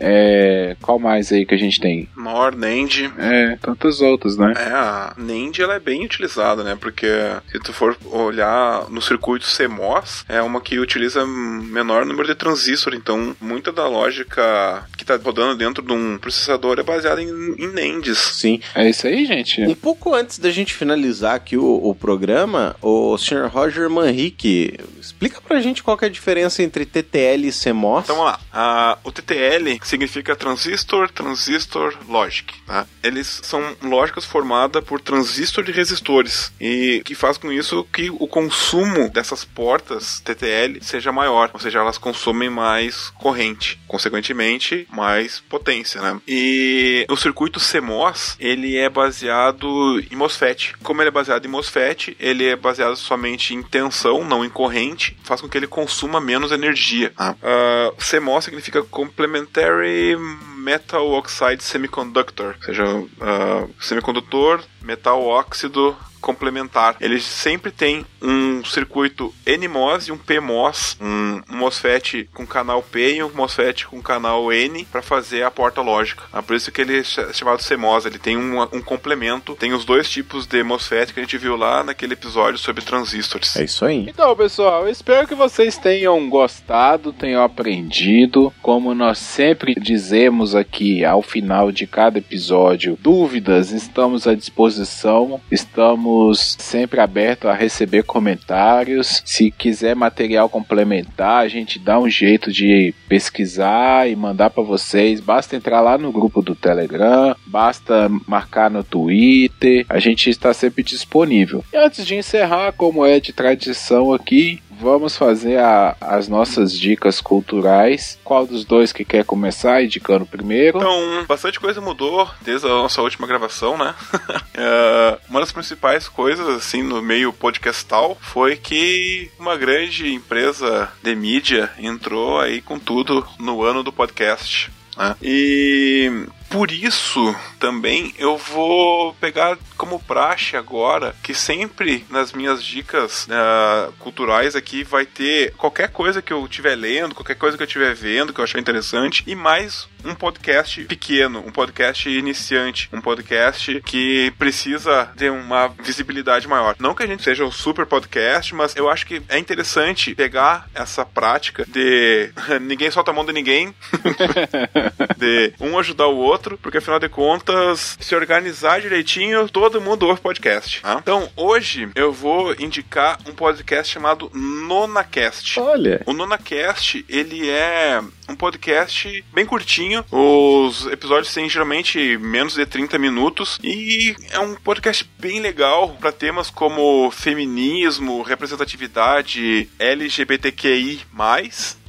É, qual mais aí que a gente tem? Maior NAND. É, tantas outras, né? É, a NAND ela é bem utilizada, né? Porque se tu for olhar no circuito CMOS, é uma que utiliza menor número de transistor, então muita da lógica que tá rodando dentro de um processador é baseada em, em NANDs. Sim. É isso aí, gente. Um pouco antes da gente finalizar aqui o, o programa, o Sr. Roger Manrique, explica pra gente qual que é a diferença entre TTL e CMOS. Então vamos lá. Ah, o TTL significa Transistor, Transistor Logic. Tá? Eles são lógicas formadas por transistor de resistores e que faz com isso que o consumo dessas portas TTL seja maior, ou seja, elas consomem mais corrente, consequentemente mais potência, né? E o circuito CMOS ele é baseado em MOSFET. Como ele é baseado em MOSFET, ele é baseado somente em tensão, não em corrente, faz com que ele consuma menos energia. Tá? Uh, CMOS significa Complementary Metal Oxide Semiconductor, ou seja, uh, semicondutor, metal óxido complementar. Ele sempre tem um circuito NMOS e um PMOS, um MOSFET com canal P e um MOSFET com canal N para fazer a porta lógica. É por isso que ele é chamado CMOS, ele tem um, um complemento, tem os dois tipos de MOSFET que a gente viu lá naquele episódio sobre transistores. É isso aí. Então, pessoal, eu espero que vocês tenham gostado, tenham aprendido. Como nós sempre dizemos aqui ao final de cada episódio, dúvidas, estamos à disposição, estamos Estamos sempre abertos a receber comentários. Se quiser material complementar, a gente dá um jeito de pesquisar e mandar para vocês. Basta entrar lá no grupo do Telegram, basta marcar no Twitter. A gente está sempre disponível. E antes de encerrar, como é de tradição aqui, vamos fazer a, as nossas dicas culturais. Qual dos dois que quer começar indicando primeiro? Então, bastante coisa mudou desde a nossa última gravação, né? uh, uma das principais coisas, assim, no meio podcastal foi que uma grande empresa de mídia entrou aí com tudo no ano do podcast. Né? E por isso, também, eu vou pegar como praxe agora que sempre nas minhas dicas uh, culturais aqui vai ter qualquer coisa que eu estiver lendo, qualquer coisa que eu estiver vendo que eu achar interessante e mais um podcast pequeno, um podcast iniciante, um podcast que precisa de uma visibilidade maior. Não que a gente seja um super podcast, mas eu acho que é interessante pegar essa prática de ninguém solta a mão de ninguém, de um ajudar o outro outro, porque afinal de contas, se organizar direitinho, todo mundo ouve podcast. Tá? Então, hoje eu vou indicar um podcast chamado NonaCast. Olha. O NonaCast, ele é um podcast bem curtinho. Os episódios têm geralmente menos de 30 minutos e é um podcast bem legal para temas como feminismo, representatividade, LGBTQI+.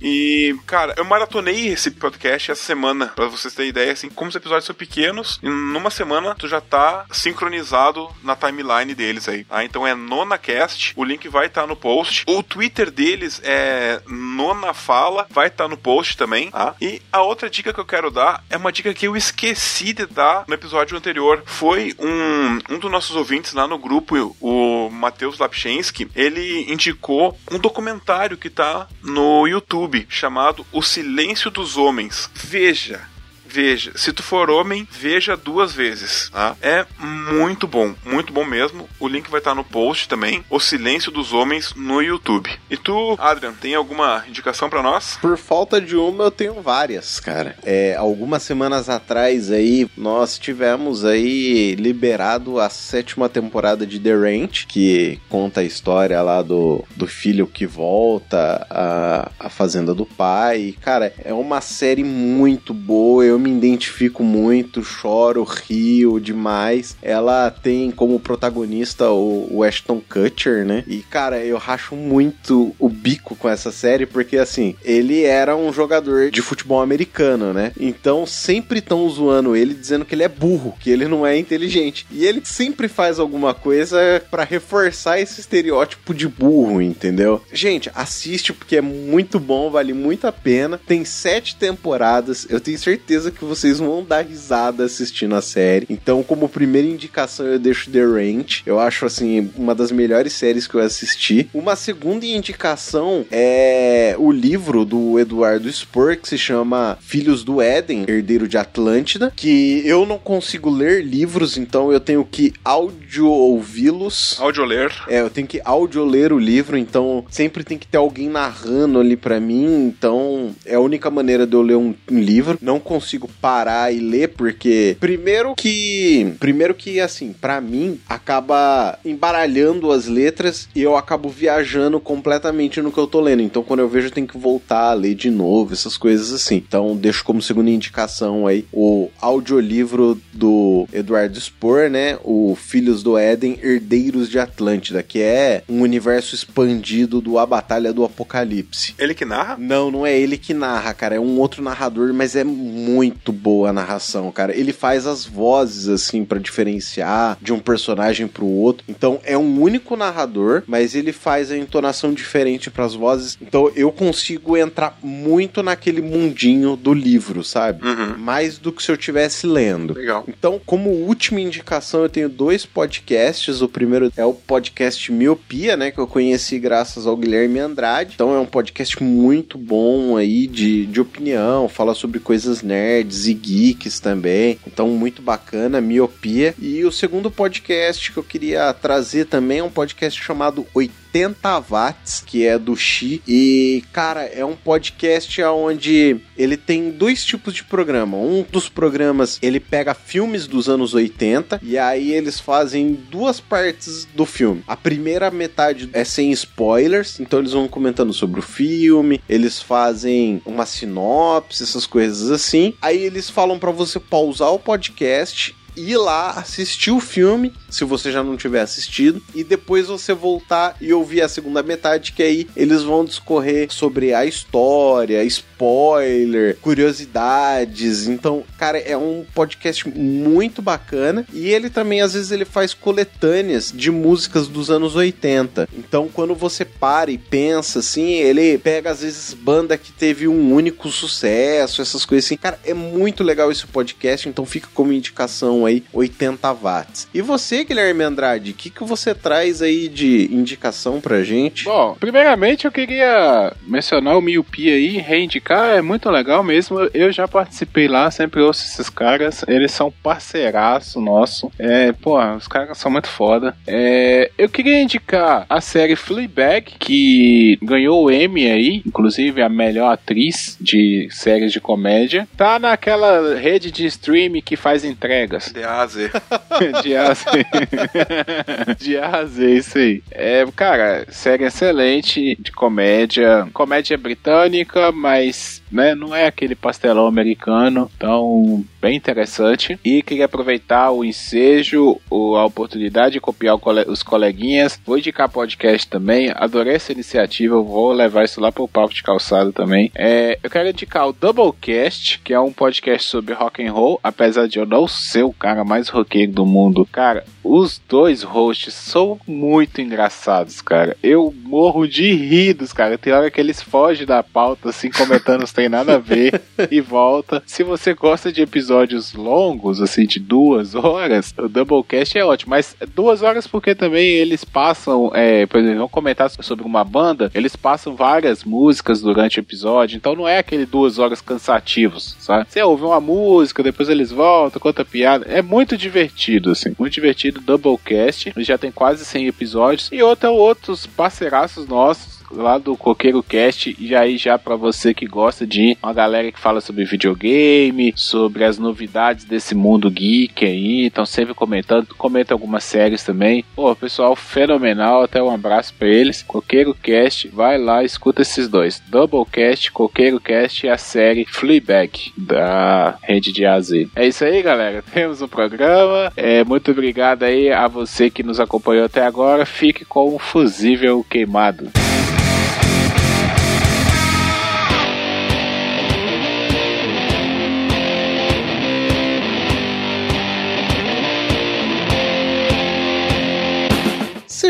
E, cara, eu maratonei esse podcast essa semana, para vocês terem ideia, assim, como os episódios são pequenos, numa semana tu já tá sincronizado na timeline deles aí. Ah, então é NonaCast, o link vai estar tá no post. O Twitter deles é NonaFala, vai estar tá no post também também. Tá? E a outra dica que eu quero dar é uma dica que eu esqueci de dar no episódio anterior. Foi um, um dos nossos ouvintes lá no grupo, o Matheus Lapchensky, ele indicou um documentário que tá no YouTube chamado O Silêncio dos Homens. Veja, veja. Se tu for homem, veja duas vezes, tá? É muito bom, muito bom mesmo. O link vai estar no post também. O Silêncio dos Homens no YouTube. E tu, Adrian, tem alguma indicação para nós? Por falta de uma, eu tenho várias, cara. É, algumas semanas atrás aí, nós tivemos aí liberado a sétima temporada de The Ranch, que conta a história lá do, do filho que volta à, à fazenda do pai. Cara, é uma série muito boa. Eu me identifico muito, choro, rio demais. Ela tem como protagonista o, o Ashton Kutcher, né? E, cara, eu racho muito o bico com essa série, porque, assim, ele era um jogador de futebol americano, né? Então, sempre estão zoando ele, dizendo que ele é burro, que ele não é inteligente. E ele sempre faz alguma coisa para reforçar esse estereótipo de burro, entendeu? Gente, assiste porque é muito bom, vale muito a pena. Tem sete temporadas, eu tenho certeza certeza que vocês vão dar risada assistindo a série. Então, como primeira indicação, eu deixo The Ranch. Eu acho, assim, uma das melhores séries que eu assisti. Uma segunda indicação é o livro do Eduardo Spor, que se chama Filhos do Éden, Herdeiro de Atlântida, que eu não consigo ler livros, então eu tenho que áudio ouvi-los. Áudio ler. É, eu tenho que áudio ler o livro, então sempre tem que ter alguém narrando ali para mim, então é a única maneira de eu ler um, um, livro. Não consigo parar e ler porque primeiro que primeiro que assim, para mim acaba embaralhando as letras e eu acabo viajando completamente no que eu tô lendo. Então quando eu vejo eu tenho que voltar a ler de novo, essas coisas assim. Então deixo como segunda indicação aí o audiolivro do Eduardo Spohr, né? O Filhos do Éden, Herdeiros de Atlântida, que é um universo expandido do A Batalha do Apocalipse. Ele que narra? Não, não é ele que narra, cara. É um outro narrador, mas é muito boa a narração, cara. Ele faz as vozes, assim, para diferenciar de um personagem pro outro. Então, é um único narrador, mas ele faz a entonação diferente para as vozes. Então, eu consigo entrar muito naquele mundinho do livro, sabe? Uhum. Mais do que se eu estivesse lendo. Legal. Então, como última indicação, eu tenho dois podcasts. O primeiro é o podcast Miopia, né? Que eu conheci graças ao Guilherme Andrade. Então, é um podcast muito bom aí de, de opinião, fala sobre coisas nerds e geeks também. Então, muito bacana, Miopia. E o segundo podcast que eu queria trazer também é um podcast chamado 80 Watts, que é do Xi. E, cara, é um podcast onde ele tem dois tipos de programa. Um dos programas, ele pega filmes dos anos 80 e aí eles fazem duas partes do filme. A primeira metade é sem spoilers, então eles vão comentando sobre o filme, eles fazem uma sinopse, essas coisas assim. Aí eles falam para você pausar o podcast ir lá assistir o filme, se você já não tiver assistido, e depois você voltar e ouvir a segunda metade, que aí eles vão discorrer sobre a história, spoiler, curiosidades. Então, cara, é um podcast muito bacana e ele também às vezes ele faz coletâneas de músicas dos anos 80. Então, quando você para e pensa assim, ele pega às vezes banda que teve um único sucesso, essas coisas assim. Cara, é muito legal esse podcast, então fica como indicação aí 80 watts. E você, Guilherme Andrade, o que, que você traz aí de indicação pra gente? Bom, primeiramente eu queria mencionar o Miopia aí, reindicar, é muito legal mesmo. Eu já participei lá, sempre ouço esses caras, eles são parceiraço nosso. É, pô, os caras são muito foda. É, eu queria indicar a série Fleabag, que ganhou o Emmy aí, inclusive a melhor atriz de séries de comédia. Tá naquela rede de streaming que faz entregas. De A a Z. de A a Z. de A a Z, isso aí. É, cara, série excelente de comédia. Comédia britânica, mas né, não é aquele pastelão americano. Então, bem interessante. E queria aproveitar o ensejo, a oportunidade de copiar os coleguinhas. Vou indicar podcast também. Adorei essa iniciativa. Vou levar isso lá pro papo de calçado também. É, eu quero indicar o Doublecast, que é um podcast sobre rock and roll. Apesar de eu não ser o cara mais roqueiro do mundo, cara, os dois hosts são muito engraçados, cara. Eu morro de rir dos cara. Tem hora que eles fogem da pauta, assim, comentando os tem nada a ver e volta. Se você gosta de episódios longos, assim, de duas horas, o Doublecast é ótimo. Mas duas horas porque também eles passam, é, por exemplo, vão comentar sobre uma banda, eles passam várias músicas durante o episódio, então não é aquele duas horas cansativos, sabe? Você ouve uma música, depois eles voltam, conta piada. É muito divertido, assim, muito divertido. Doublecast, já tem quase 100 episódios. E outro, outros parceiraços nossos lá do Coqueiro Cast e aí já para você que gosta de uma galera que fala sobre videogame, sobre as novidades desse mundo geek aí, então sempre comentando, comenta algumas séries também. Pô, pessoal fenomenal, até um abraço para eles. Coqueiro Cast, vai lá, escuta esses dois. Doublecast, Coqueiro Cast e a série Fleabag da rede de AZ. É isso aí, galera. Temos um programa. É, muito obrigado aí a você que nos acompanhou até agora. Fique com o fusível queimado.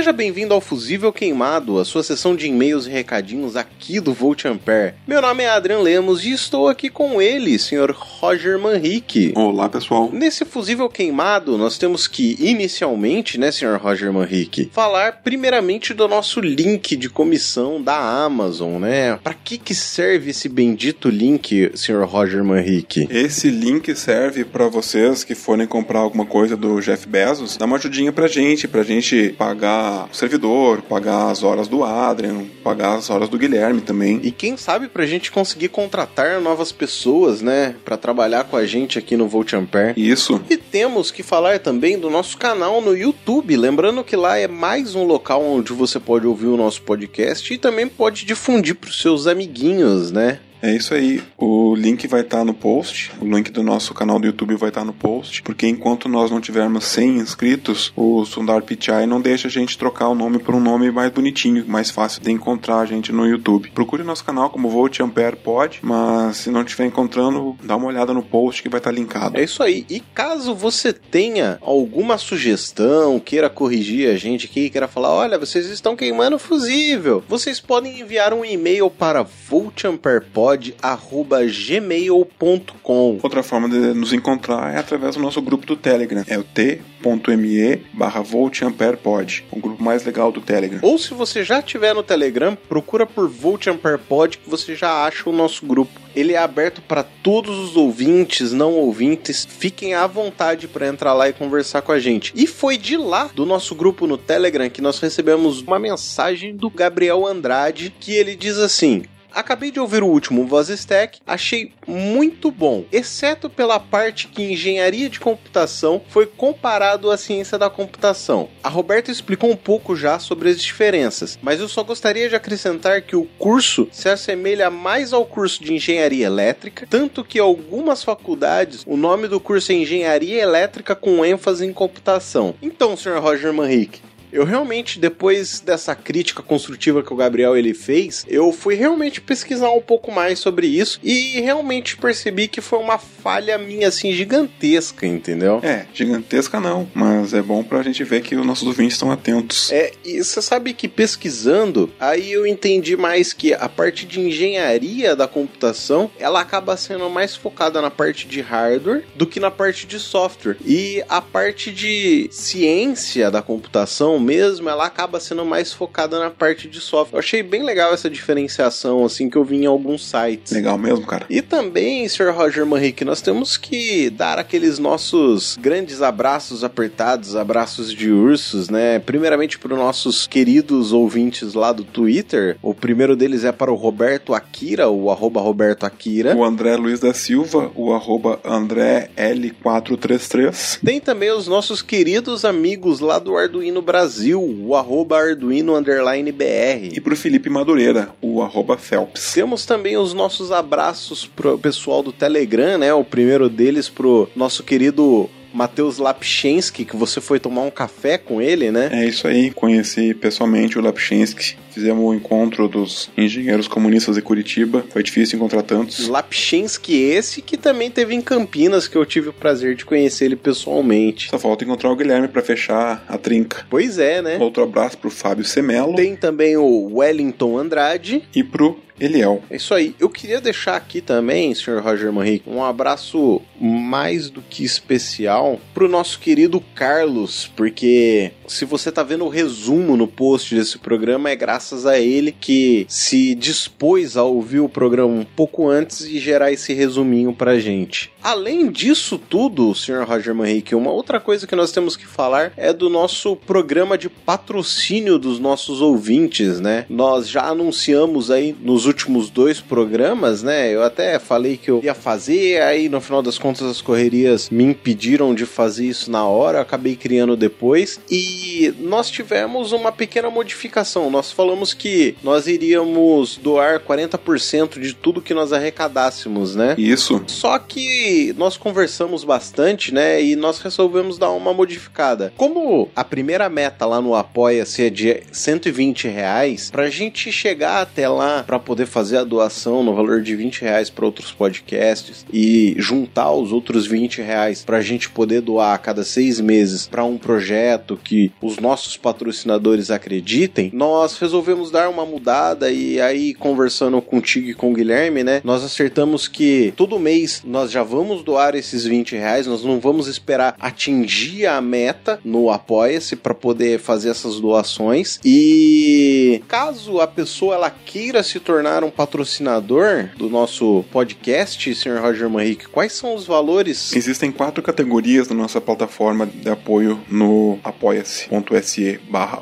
Seja bem-vindo ao Fusível Queimado, a sua sessão de e-mails e recadinhos aqui do Volt Ampere. Meu nome é Adrian Lemos e estou aqui com ele, Sr. Roger Manrique. Olá, pessoal. Nesse Fusível Queimado, nós temos que, inicialmente, né, Sr. Roger Manrique, falar primeiramente do nosso link de comissão da Amazon, né? Para que que serve esse bendito link, Sr. Roger Manrique? Esse link serve para vocês que forem comprar alguma coisa do Jeff Bezos, dar uma ajudinha pra gente, pra gente pagar o servidor, pagar as horas do Adrian, pagar as horas do Guilherme também. E quem sabe pra gente conseguir contratar novas pessoas, né, para trabalhar com a gente aqui no Volt Ampere. Isso. E temos que falar também do nosso canal no YouTube, lembrando que lá é mais um local onde você pode ouvir o nosso podcast e também pode difundir para os seus amiguinhos, né? É isso aí. O link vai estar tá no post. O link do nosso canal do YouTube vai estar tá no post. Porque enquanto nós não tivermos 100 inscritos, o Sundar Pichai não deixa a gente trocar o nome por um nome mais bonitinho, mais fácil de encontrar a gente no YouTube. Procure nosso canal como Volt Ampere Pod, mas se não estiver encontrando, dá uma olhada no post que vai estar tá linkado. É isso aí. E caso você tenha alguma sugestão, queira corrigir a gente aqui, queira falar, olha, vocês estão queimando fusível, vocês podem enviar um e-mail para voltamperepod pod@gmail.com. Outra forma de nos encontrar é através do nosso grupo do Telegram. É o t.me barra voltamperepod, o grupo mais legal do Telegram. Ou se você já tiver no Telegram, procura por Voltamperepod que você já acha o nosso grupo. Ele é aberto para todos os ouvintes, não ouvintes. Fiquem à vontade para entrar lá e conversar com a gente. E foi de lá, do nosso grupo no Telegram, que nós recebemos uma mensagem do Gabriel Andrade que ele diz assim: Acabei de ouvir o último Voz Stack, achei muito bom, exceto pela parte que engenharia de computação foi comparado à ciência da computação. A Roberta explicou um pouco já sobre as diferenças, mas eu só gostaria de acrescentar que o curso se assemelha mais ao curso de engenharia elétrica, tanto que algumas faculdades o nome do curso é engenharia elétrica com ênfase em computação. Então, Sr. Roger Manrique, eu realmente, depois dessa crítica construtiva que o Gabriel ele fez, eu fui realmente pesquisar um pouco mais sobre isso e realmente percebi que foi uma falha minha, assim, gigantesca, entendeu? É, gigantesca não, mas é bom pra gente ver que os nossos ouvintes estão atentos. É, e você sabe que pesquisando, aí eu entendi mais que a parte de engenharia da computação, ela acaba sendo mais focada na parte de hardware do que na parte de software. E a parte de ciência da computação mesmo, ela acaba sendo mais focada na parte de software. Eu achei bem legal essa diferenciação, assim, que eu vi em alguns sites. Legal mesmo, cara. E também, Sr. Roger Manrique, nós temos que dar aqueles nossos grandes abraços apertados, abraços de ursos, né? Primeiramente para os nossos queridos ouvintes lá do Twitter. O primeiro deles é para o Roberto Akira, o arroba Roberto Akira. O André Luiz da Silva, o arroba André L433. Tem também os nossos queridos amigos lá do Arduino Brasil Brasil, o arroba Arduino underline BR. E pro Felipe Madureira, o arroba Phelps. Temos também os nossos abraços pro pessoal do Telegram, né? O primeiro deles pro nosso querido Matheus Lapchensky, que você foi tomar um café com ele, né? É isso aí, conheci pessoalmente o Lapchensky. Fizemos o encontro dos engenheiros comunistas de Curitiba. Foi difícil encontrar tantos. Lapchensky esse que também teve em Campinas, que eu tive o prazer de conhecer ele pessoalmente. Só falta encontrar o Guilherme para fechar a trinca. Pois é, né? Outro abraço pro Fábio Semelo. Tem também o Wellington Andrade. E pro Eliel. É isso aí. Eu queria deixar aqui também, Sr. Roger Manrique, um abraço mais do que especial pro nosso querido Carlos, porque se você tá vendo o resumo no post desse programa, é graças a ele que se dispôs a ouvir o programa um pouco antes e gerar esse resuminho pra gente. Além disso tudo, Sr. Roger Manrique, uma outra coisa que nós temos que falar é do nosso programa de patrocínio dos nossos ouvintes, né? Nós já anunciamos aí nos últimos dois programas, né? Eu até falei que eu ia fazer, aí no final das contas as correrias me impediram de fazer isso na hora, acabei criando depois e nós tivemos uma pequena modificação. Nós falamos que nós iríamos doar 40% de tudo que nós arrecadássemos, né? Isso. Só que nós conversamos bastante, né? E nós resolvemos dar uma modificada. Como a primeira meta lá no Apoia-se é de 120 reais, pra gente chegar até lá, pra poder poder fazer a doação no valor de 20 reais para outros podcasts e juntar os outros 20 reais para a gente poder doar a cada seis meses para um projeto que os nossos patrocinadores acreditem, nós resolvemos dar uma mudada e aí conversando contigo e com o Guilherme, né? Nós acertamos que todo mês nós já vamos doar esses 20 reais, nós não vamos esperar atingir a meta no Apoia-se para poder fazer essas doações e caso a pessoa ela queira se tornar um patrocinador do nosso podcast, Sr. Roger Manrique, quais são os valores? Existem quatro categorias na nossa plataforma de apoio no apoia-se.se barra.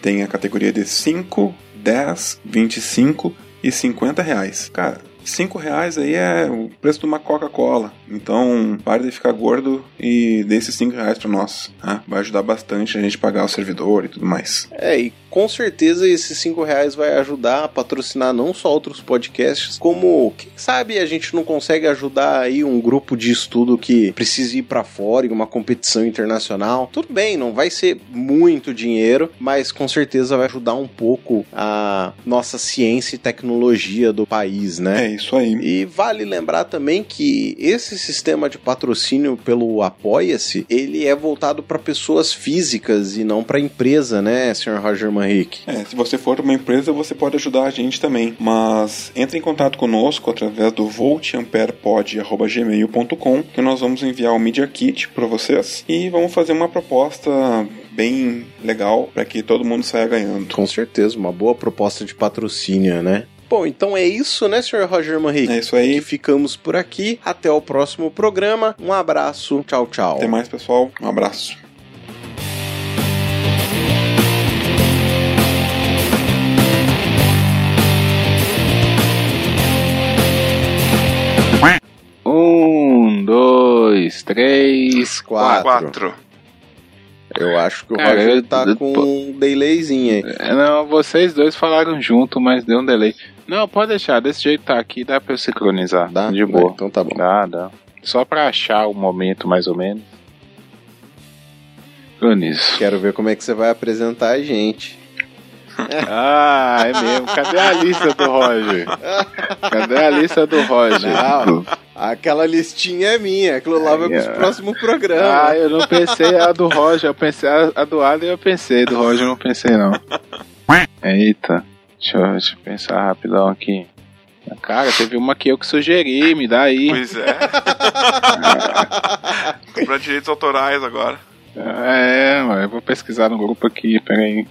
Tem a categoria de 5, 10, 25 e 50 reais. Cara, 5 reais aí é o preço de uma Coca-Cola. Então, pare de ficar gordo e dê esses 5 reais pra nós. Tá? Vai ajudar bastante a gente pagar o servidor e tudo mais. É, e com certeza esses 5 reais vai ajudar a patrocinar não só outros podcasts, como, quem sabe a gente não consegue ajudar aí um grupo de estudo que precisa ir para fora em uma competição internacional. Tudo bem, não vai ser muito dinheiro, mas com certeza vai ajudar um pouco a nossa ciência e tecnologia do país, né? É isso aí. E vale lembrar também que esse sistema de patrocínio pelo Apoia-se, ele é voltado para pessoas físicas e não para empresa, né, Sr. Roger Manrique? É, se você for uma empresa, você pode ajudar a gente também. Mas entre em contato conosco através do voltamperpod.gmail.com que nós vamos enviar o Media Kit para vocês e vamos fazer uma proposta bem legal para que todo mundo saia ganhando. Com certeza, uma boa proposta de patrocínio, né? Bom, então é isso, né, Sr. Roger Manrique? É isso aí. Que ficamos por aqui. Até o próximo programa. Um abraço. Tchau, tchau. Até mais, pessoal. Um abraço. Um, dois, três, Quatro. Quatro. Eu acho que o Cara, Roger eu- tá eu- com um delayzinho aí. É, Não, vocês dois falaram junto, mas deu um delay. Não, pode deixar, desse jeito tá aqui, dá pra eu sincronizar. Dá? De boa. Então tá bom. Dá, dá. Só pra achar o momento, mais ou menos. Sincronizo. Quero ver como é que você vai apresentar a gente. Ah, é mesmo. Cadê a lista do Roger? Cadê a lista do Roger? Não. Aquela listinha é minha, aquilo lá vai pros próximos programas. Ah, eu não pensei a do Roger, eu pensei a, a do Adam eu pensei, do Roger eu não pensei não. Eita, deixa eu, deixa eu pensar rapidão aqui. Cara, teve uma que eu que sugeri, me dá aí. Pois é. Comprar direitos autorais agora. É, mano, eu vou pesquisar no grupo aqui, peraí.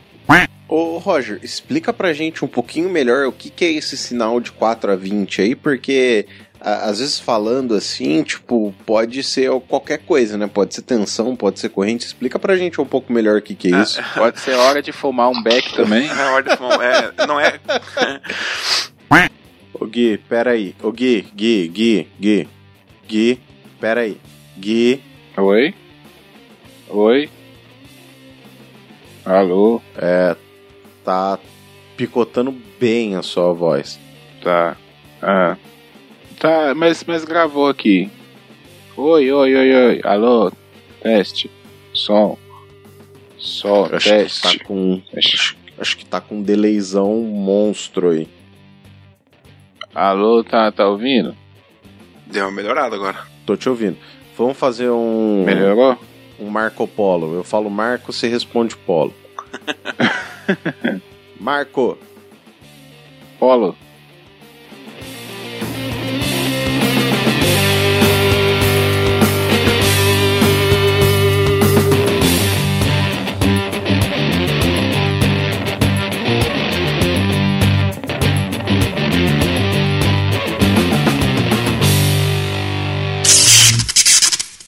Ô, Roger, explica pra gente um pouquinho melhor o que, que é esse sinal de 4 a 20 aí, porque às vezes falando assim, tipo, pode ser qualquer coisa, né? Pode ser tensão, pode ser corrente. Explica pra gente um pouco melhor o que, que é isso. Pode ser hora de fumar um beck também. É ordem de mão. É, não é. Ô Gui, peraí. Ô Gui, Gui, Gui, Gui. Gui, peraí. Gui, Oi? Oi? Alô? é. Tá picotando bem a sua voz. Tá. Ah. Tá, mas, mas gravou aqui. Oi, oi, oi, oi. Alô? Teste. Som. Som, Acho que teste. tá com. Acho, acho que tá com um delayzão monstro aí. Alô, tá, tá ouvindo? Deu uma melhorada agora. Tô te ouvindo. Vamos fazer um. Melhorou? um Marco Polo. Eu falo Marco, você responde Polo. Marco, Polo.